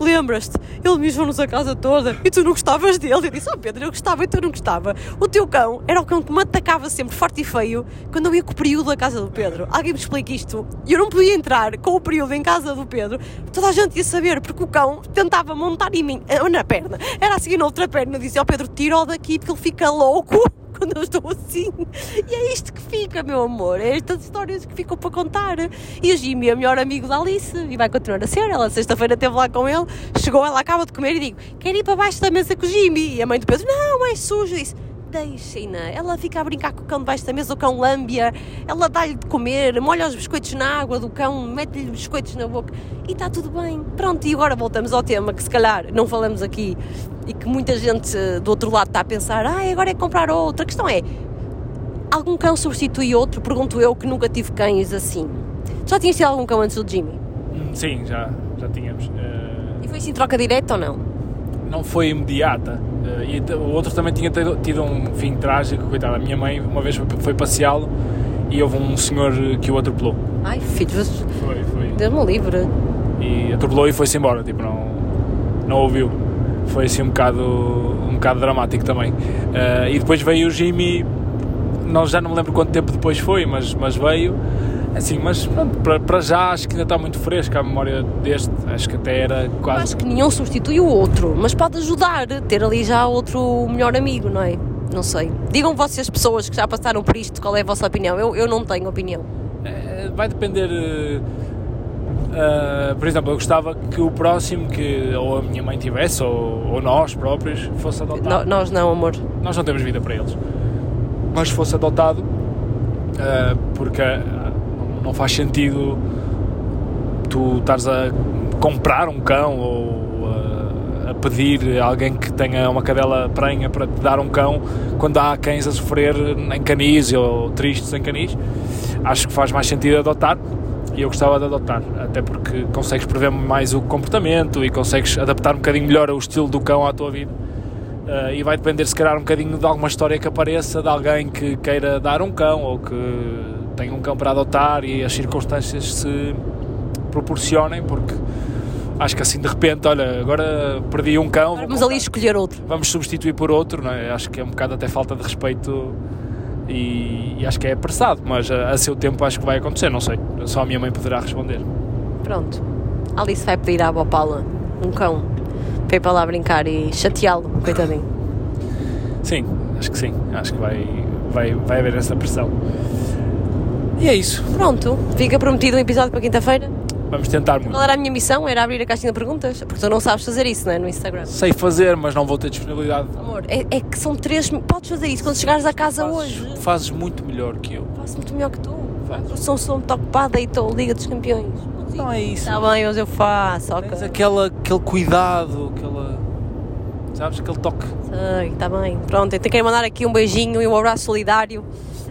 lembras-te, ele mijou-nos a casa toda e tu não gostavas dele. Eu disse, oh Pedro, eu gostava e tu não gostava. O teu cão era o cão que me atacava sempre forte e feio quando eu ia com o período da casa do Pedro. Alguém me explica isto? Eu não podia entrar com o período em casa do Pedro, toda a gente ia saber, porque o cão tentava montar em mim, eh, na perna. Era assim na outra perna. Eu disse, ó Pedro, tira-o daqui porque ele fica louco quando eu estou assim. E é isto que fica, meu amor. É estas histórias que ficam para contar. E o Jimmy é o melhor amigo da Alice e vai continuar a ser. Ela sexta-feira esteve lá com ele, chegou, ela acaba de comer e digo: Quer ir para baixo da mesa com o Jimmy? E a mãe do Pedro: Não, é sujo. Disse: Deixem-na. Ela fica a brincar com o cão debaixo da mesa, o cão lâmbia, ela dá-lhe de comer, molha os biscoitos na água do cão, mete-lhe biscoitos na boca e está tudo bem. Pronto, e agora voltamos ao tema que se calhar não falamos aqui e que muita gente eh, do outro lado está a pensar: Ah, agora é comprar outro. A questão é: algum cão substitui outro? Pergunto eu que nunca tive cães assim. Já tinhas tido algum cão antes do Jimmy? Hum, Sim, já, já tínhamos. Eh, E foi assim troca direta ou não? não foi imediata. Eh, e o outro também tinha tido, um fim trágico, coitada. A minha mãe uma vez foi, foi passeá-lo e houve um senhor que o atropelou. Ai, filho, Foi, foi. Deus-me livre. E atropelou e foi-se embora, tipo, não, não ouviu. Foi assim um bocado, um bocado dramático também. Eh, e depois veio o Jimmy, não, já não me lembro quanto tempo depois foi, mas, mas veio. Assim, mas pronto, para, para já acho que ainda está muito fresca a memória deste, acho que até era Eu quase. acho que nenhum substitui o outro, mas pode ajudar, ter ali já outro melhor amigo, não é? Não sei. Digam vocês, pessoas que já passaram por isto, qual é a vossa opinião? Eu, eu não tenho opinião. Eh, vai depender. eh, por exemplo, eu gostava que o próximo que ou a minha mãe tivesse ou, ou nós próprios fosse adotado. No- nós não, amor. Nós não temos vida para eles. Mas fosse adotado, eh, porque não faz sentido tu estares a comprar um cão ou a pedir a alguém que tenha uma cadela prenha para te dar um cão quando há cães a sofrer em canis ou tristes em canis. Acho que faz mais sentido adotar e eu gostava de adotar, até porque consegues prever mais o comportamento e consegues adaptar um bocadinho melhor o estilo do cão à tua vida. Uh, e vai depender se calhar um bocadinho de alguma história que apareça de alguém que queira dar um cão ou que tenha um cão para adotar e as circunstâncias se proporcionem, porque acho que assim de repente, olha, agora perdi um cão, Vamos ali escolher outro. vamos substituir por outro, não é? acho que é um bocado até falta de respeito e, e acho que é apressado, mas a, a seu tempo acho que vai acontecer, não sei, só a minha mãe poderá responder. Pronto. Alice vai pedir à avó Paula um cão para ir para lá brincar e chateá-lo, coitadinho. Sim, acho que sim, acho que vai, vai, vai haver essa pressão. E é isso, Pronto, fica prometido um episódio para quinta-feira. vamos tentar muito. Qual era a minha missão? Era abrir a caixinha de perguntas, porque tu não sabes fazer isso, não é? No Instagram. Sei fazer, mas não vou ter disponibilidade. Amor, é, é que são três. Podes fazer isso quando chegares a casa Fazes, hoje. fazes muito melhor que eu. Faço muito melhor que tu. Fazes. Eu sou, sou muito ocupada e estou Liga dos Campeões. Não é isso. Está bem, hoje eu faço. Tens aquela, aquele cuidado, aquela. Sabes? Aquele toque. Sei, está bem. Pronto, eu quero mandar aqui um beijinho e um abraço solidário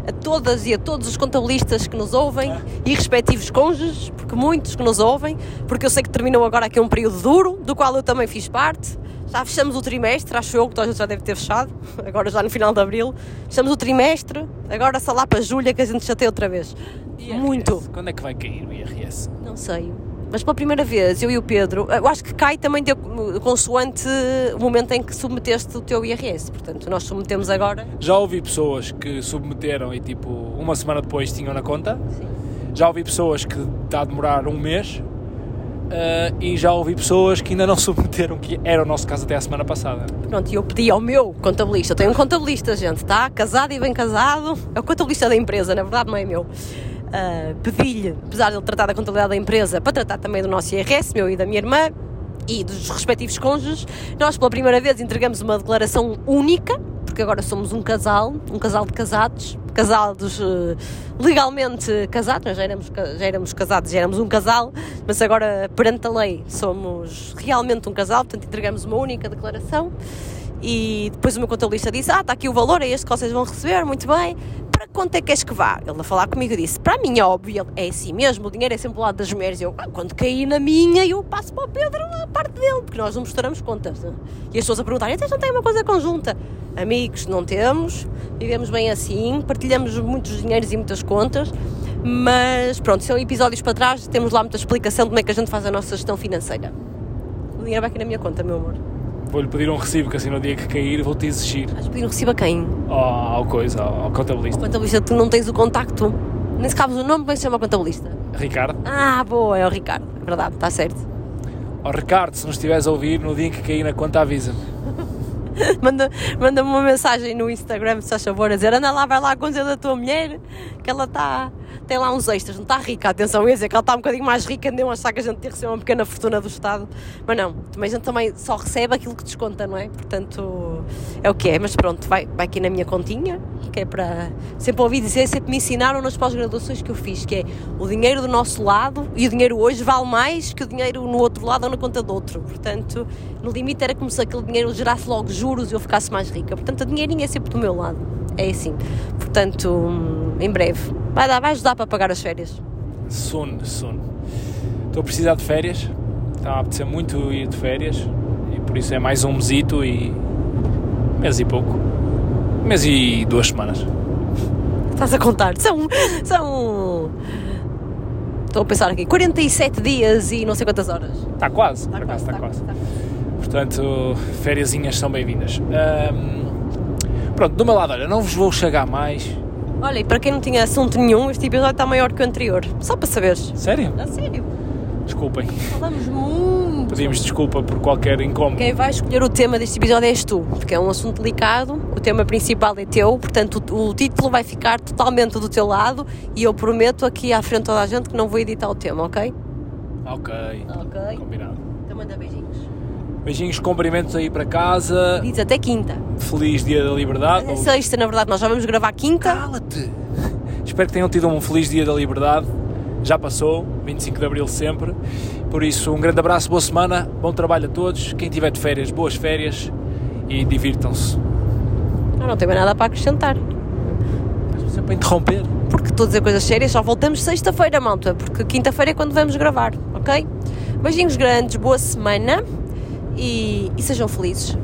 a todas e a todos os contabilistas que nos ouvem e respectivos cônjuges, porque muitos que nos ouvem, porque eu sei que terminou agora aqui um período duro, do qual eu também fiz parte. Já fechamos o trimestre, acho eu que toda a gente já deve ter fechado, [LAUGHS] agora já no final de abril. Fechamos o trimestre, agora só lá para julho que a gente chateia outra vez. IRS. Muito. Quando é que vai cair o IRS? Não sei. Mas pela primeira vez, eu e o Pedro, eu acho que cai também de, consoante o momento em que submeteste o teu IRS. Portanto, nós submetemos agora. Já ouvi pessoas que submeteram e tipo uma semana depois tinham na conta. Sim. Já ouvi pessoas que está a demorar um mês. Uh, e já ouvi pessoas que ainda não [LAUGHS] submeteram, que era o nosso caso até a semana passada. Pronto, e eu pedi ao meu contabilista, eu tenho um contabilista, gente, tá? Casado e bem casado, é o contabilista da empresa, na verdade não é meu. Uh, pedi-lhe, apesar de ele tratar da contabilidade da empresa, para tratar também do nosso IRS, meu e da minha irmã, e dos respectivos cônjuges, nós pela primeira vez entregamos uma declaração única, porque agora somos um casal, um casal de casados, casados uh, legalmente casados, nós já éramos, já éramos casados, já éramos um casal, mas agora perante a lei somos realmente um casal, portanto entregamos uma única declaração e depois o meu contabilista disse, ah, está aqui o valor, é este que vocês vão receber, muito bem, para quanto é que queres que vá? Ele a falar comigo disse, para mim é óbvio, é assim mesmo, o dinheiro é sempre do lado das mulheres. Eu, ah, quando cair na minha, eu passo para o Pedro a parte dele, porque nós não mostramos contas. Né? E as pessoas a perguntarem, então não tem uma coisa conjunta? Amigos, não temos, vivemos bem assim, partilhamos muitos dinheiros e muitas contas, mas pronto, são episódios para trás, temos lá muita explicação de como é que a gente faz a nossa gestão financeira. O dinheiro vai aqui na minha conta, meu amor. Vou-lhe pedir um recibo, que assim no dia que cair vou-te exigir. Vais pedir um recibo a quem? Ao, ao coisa, ao, ao contabilista. O contabilista, tu não tens o contacto, nem se cabes o nome, como é que se chama o contabilista? Ricardo. Ah, boa, é o Ricardo, é verdade, está certo. Ó Ricardo, se nos estiveres a ouvir, no dia em que cair na conta avisa-me. [LAUGHS] manda, manda-me uma mensagem no Instagram, se faz favor, a dizer anda lá, vai lá a conta da tua mulher, que ela está tem lá uns extras, não está rica, atenção, ia dizer que ela está um bocadinho mais rica, nem achar que a gente tem receber uma pequena fortuna do Estado, mas não, a gente também só recebe aquilo que desconta, não é? Portanto, é o que é, mas pronto, vai, vai aqui na minha continha, que é para sempre ouvi dizer, sempre me ensinaram nas pós-graduações que eu fiz, que é o dinheiro do nosso lado e o dinheiro hoje vale mais que o dinheiro no outro lado ou na conta do outro, portanto, no limite era como se aquele dinheiro gerasse logo juros e eu ficasse mais rica, portanto, a dinheirinho é sempre do meu lado, é assim, portanto, em breve Vai dar, vai ajudar para pagar as férias. Soon, soon. Estou a precisar de férias. Está a apetecer muito ir de férias. E por isso é mais um mesito e. mês e pouco. Mês e duas semanas. Estás a contar? São. São. Estou a pensar aqui, 47 dias e não sei quantas horas. Está quase, está quase, está, quase. Está. Portanto, fériasinhas são bem-vindas. Um, pronto, do meu lado, olha, não vos vou chegar mais Olha, e para quem não tinha assunto nenhum, este episódio está maior que o anterior. Só para saberes. Sério? A sério. Desculpem. Falamos muito. Pedimos desculpa por qualquer incómodo. Quem vai escolher o tema deste episódio és tu, porque é um assunto delicado, o tema principal é teu, portanto o, o título vai ficar totalmente do teu lado e eu prometo aqui à frente de toda a gente que não vou editar o tema, ok? Ok. Ok. Combinado. Então manda beijinhos. Beijinhos, cumprimentos aí para casa. Diz até quinta. Feliz Dia da Liberdade. É sexta, na verdade, nós já vamos gravar quinta. Cala-te! Espero que tenham tido um feliz Dia da Liberdade. Já passou, 25 de Abril sempre. Por isso, um grande abraço, boa semana, bom trabalho a todos. Quem tiver de férias, boas férias e divirtam-se. Não, não tem mais nada para acrescentar. Estás sempre a interromper. Porque estou a dizer coisas sérias, só voltamos sexta-feira, malta, porque quinta-feira é quando vamos gravar, ok? Beijinhos grandes, boa semana e, e sejam felizes.